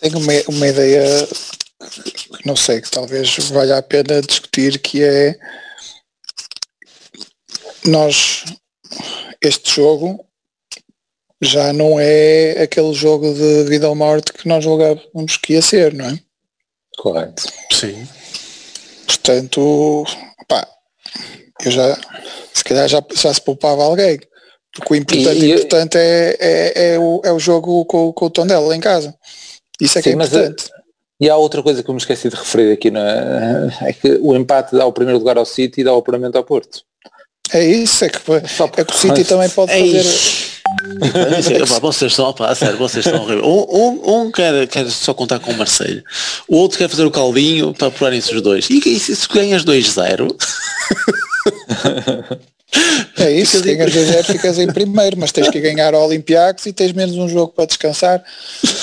tenho uma, uma ideia que não sei, que talvez valha a pena discutir, que é nós este jogo já não é aquele jogo de vida ou morte que nós julgávamos que ia ser, não é? Correto. Sim. Portanto, pá, eu já se calhar já, já se poupava alguém. Porque o importante, E- e- importante é, é, é, o, é o jogo com, com o Tondela em casa. Isso é que Sim, é mas, importante. E há outra coisa que eu me esqueci de referir aqui, na, é que o empate dá o primeiro lugar ao City e dá o apuramento ao Porto. É isso, é que, é que o City também pode Ei. fazer. Isso, pá, vocês estão, a sério, vocês estão horríveis. Um, um, um quer, quer só contar com o Marseille, o outro quer fazer o caldinho para apurarem-se os dois. E, e se, se ganhas 2-0, É isso, se ganhas 2-0 ficas em primeiro, mas tens que ganhar ao Olympiacos e tens menos um jogo para descansar.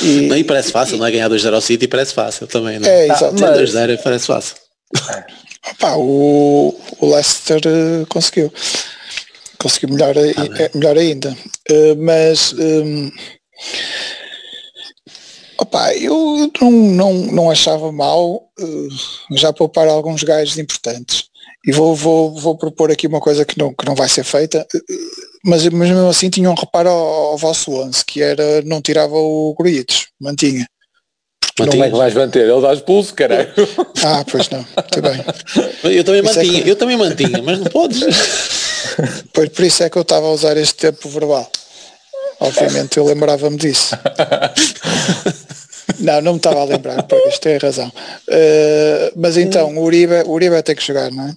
E, aí parece fácil, não é? Ganhar 2-0 ao City parece fácil também, não É, Ah, exato. ter 2-0 parece fácil. Pá, o, o Leicester eh, conseguiu. Conseguiu melhor, eh, melhor ainda. Eh, mas hum, opá, eu não, não, não achava mal eh, já poupar alguns gajos importantes. E vou, vou, vou propor aqui uma coisa que não, que não vai ser feita, mas, mas mesmo assim tinha um reparo ao, ao vosso 11, que era não tirava o Gruites, mantinha. Como é que vais manter? Ele dá expulso, caralho. Ah, pois não, muito bem. Eu também Isso é mantinha, que- eu também mantinha, mas não podes. Pois por isso é que eu estava a usar este tempo verbal. Obviamente eu lembrava-me disso. Não, não me estava a lembrar, pois tem razão. Uh, mas então, o Uribe, o Uribe tem que jogar, não é?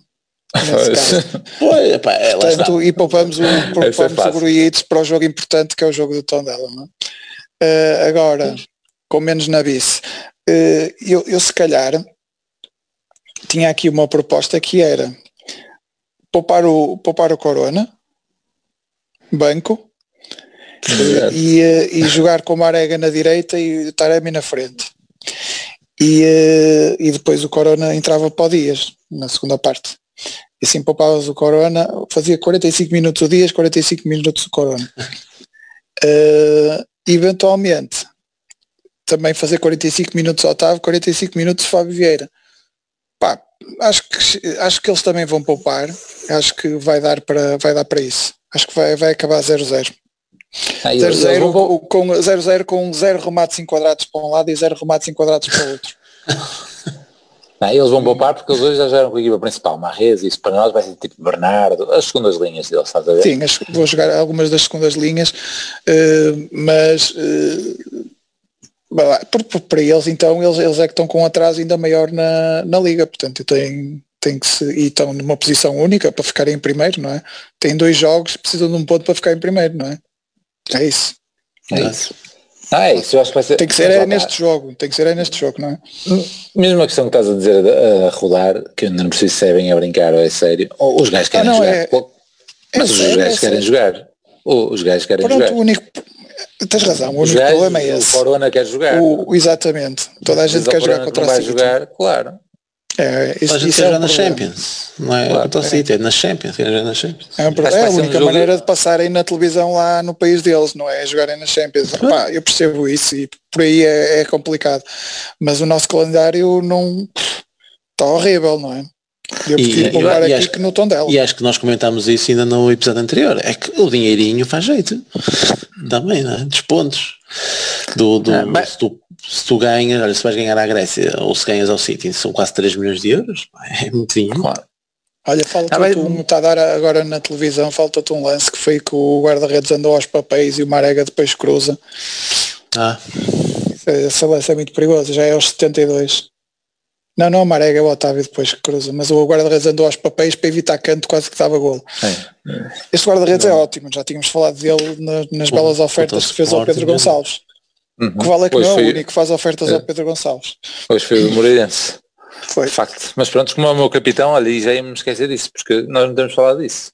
Nesse caso. Pois, epá, é. Portanto, e poupamos o, é poupamos o fácil. Gruites para o jogo importante que é o jogo do Tondela, não é? Uh, agora, com menos na vice, uh, eu, eu se calhar tinha aqui uma proposta que era poupar o, poupar o Corona, banco, Exato. e, eh, e jogar com o Marega na direita e o Taremi na frente. E, eh, e depois o Corona entrava para o Dias, na segunda parte. E assim poupavas o Corona, fazia 45 minutos o Dias, 45 minutos o Corona. Eh, eventualmente, também fazer 45 minutos Otávio, 45 minutos Fábio Vieira. Pá, acho que, acho que eles também vão poupar, acho que vai dar para, vai dar para isso. Acho que vai, vai acabar 0-0. Ah, e eles 0-0 vão- com 0-0 com 0 remates enquadrados para um lado e 0 remates enquadrados para o outro. Não, eles vão poupar porque eles hoje já jogaram com a equipa principal, Marrez, isso para nós vai ser tipo Bernardo, as segundas linhas deles, estás a ver? Sim, vou jogar algumas das segundas linhas, eh, mas para eles então eles, eles é que estão com um atraso ainda maior na, na liga, portanto tem, tem que se, e estão numa posição única para ficarem em primeiro, não é? Tem dois jogos, precisam de um ponto para ficar em primeiro, não é? É isso. É isso. Ah, é isso, eu acho que vai ser. Tem que ser Mas, é neste jogo, tem que ser é neste jogo, não é? Mesmo a questão que estás a dizer a, a rodar, que eu ainda não preciso se é bem a brincar ou é sério, ou os gajos querem Ah, não, jogar. é- Qual- é mas os gajos é querem jogar. Ou os gajos querem Pronto, jogar. o único. Tens razão, o único problema é o esse. Corona quer jogar. O- exatamente. Toda a gente o quer jogar contra vai City. jogar, claro. É, isso, A gente isso quer é jogar um na. Champions, não é Claro, contra o é. City, é na Champions, quer jogar na Champions. É, um problema. É a um única maneira de passarem na televisão lá no país deles, não é? Jogarem na Champions. Pá, eu percebo isso e por aí é, é complicado. Mas o nosso calendário não está horrível, não é? Eu E- prefiro e- poupar e aqui acho- que no tom dela. E acho que nós comentámos isso ainda no episódio anterior. É que o dinheirinho faz jeito. Também, não é? Dos pontos. Do, do- Ah, mas- se, tu, se tu ganhas, olha, se vais ganhar à Grécia ou se ganhas ao City, são quase 3 milhões de euros. É muito dinheiro. Claro. Olha, falta-te Ah, um, está a dar agora na televisão, falta-te um lance que foi que o guarda-redes andou aos papéis e o Marega depois cruza. Ah, Esse lance é muito perigoso, já é aos 72. Não, não, Marega é o Otávio depois que cruza, mas o guarda-redes andou aos papéis para evitar canto, quase que dava golo. É. Este guarda-redes é ótimo, já tínhamos falado dele na- nas belas ofertas que fez ao Pedro Gonçalves. Uhum. O que vale é que Pois não é o foi- único que faz ofertas É. ao Pedro Gonçalves. Hoje foi o Moreirense. Foi. De facto. Mas pronto, como é o meu capitão, ali já íamos esquecer disso, porque nós não temos falado disso.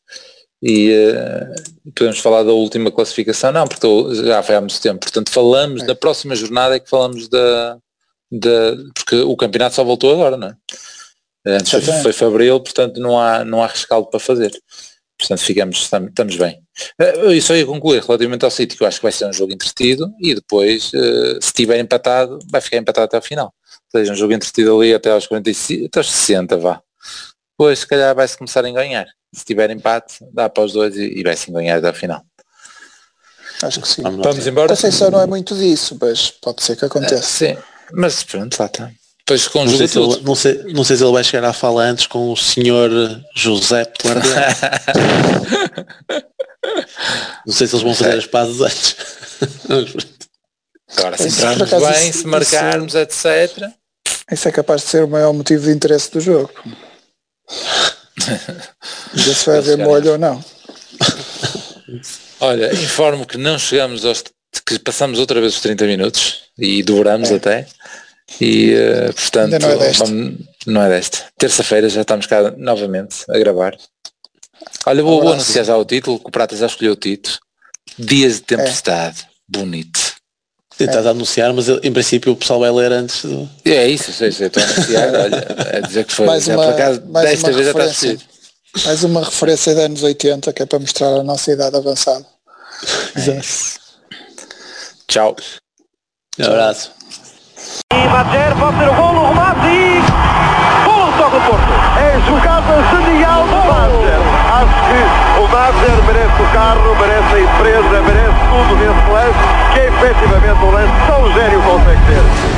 E eh, podemos falar da última classificação, não, porque já foi há muito tempo. Portanto, falamos É. da próxima jornada é que falamos da, da. Porque o campeonato só voltou agora, não é? Antes foi, foi febril, portanto não há, não há rescaldo para fazer. Portanto, ficamos, estamos, bem. E só ia concluir relativamente ao City, que eu acho que vai ser um jogo entretido e depois, uh, se estiver empatado, vai ficar empatado até ao final. Ou seja, um jogo entretido ali até aos 45, até aos 60, vá. Depois, se calhar, vai-se começar a ganhar. Se tiver empate, dá para os dois e, e vai-se ganhar até ao final. Acho que sim. Vamos, Vamos embora. A Conceição não é muito disso, mas pode ser que aconteça. Uh, sim, mas pronto, lá está. Depois não sei, se ele, não, sei, não sei se ele vai chegar a falar antes com o senhor José não sei se eles vão fazer as pazes antes. Agora, se entrarmos bem, isso, se marcarmos, isso, etc. Isso é capaz de ser o maior motivo de interesse do jogo. Já se vai haver molho ou não. Olha, informo que não chegamos aos que passamos outra vez os 30 minutos e dobramos é. até. E uh, portanto não é desta. Vamos, não é desta. Terça-feira já estamos cá novamente a gravar. Olha, vou, vou anunciar já o título, que o Prata já escolheu o título. Dias de tempestade. É. Bonito. Tentas é. anunciar, mas em princípio o pessoal vai ler antes do. É isso, sei, sei, estou a anunciar, olha, a dizer que foi. Mais já uma, por acaso, desta vez já está. Mais uma referência de anos 80 que é para mostrar a nossa idade avançada. É Tchau. Um abraço. E Madjer pode ser o gol no remate e... Gol toca o Porto. É jogada genial do Madjer. Acho que o Madjer merece o carro, merece a empresa, merece tudo nesse lance, que é efetivamente um lance tão gênio consegue ter.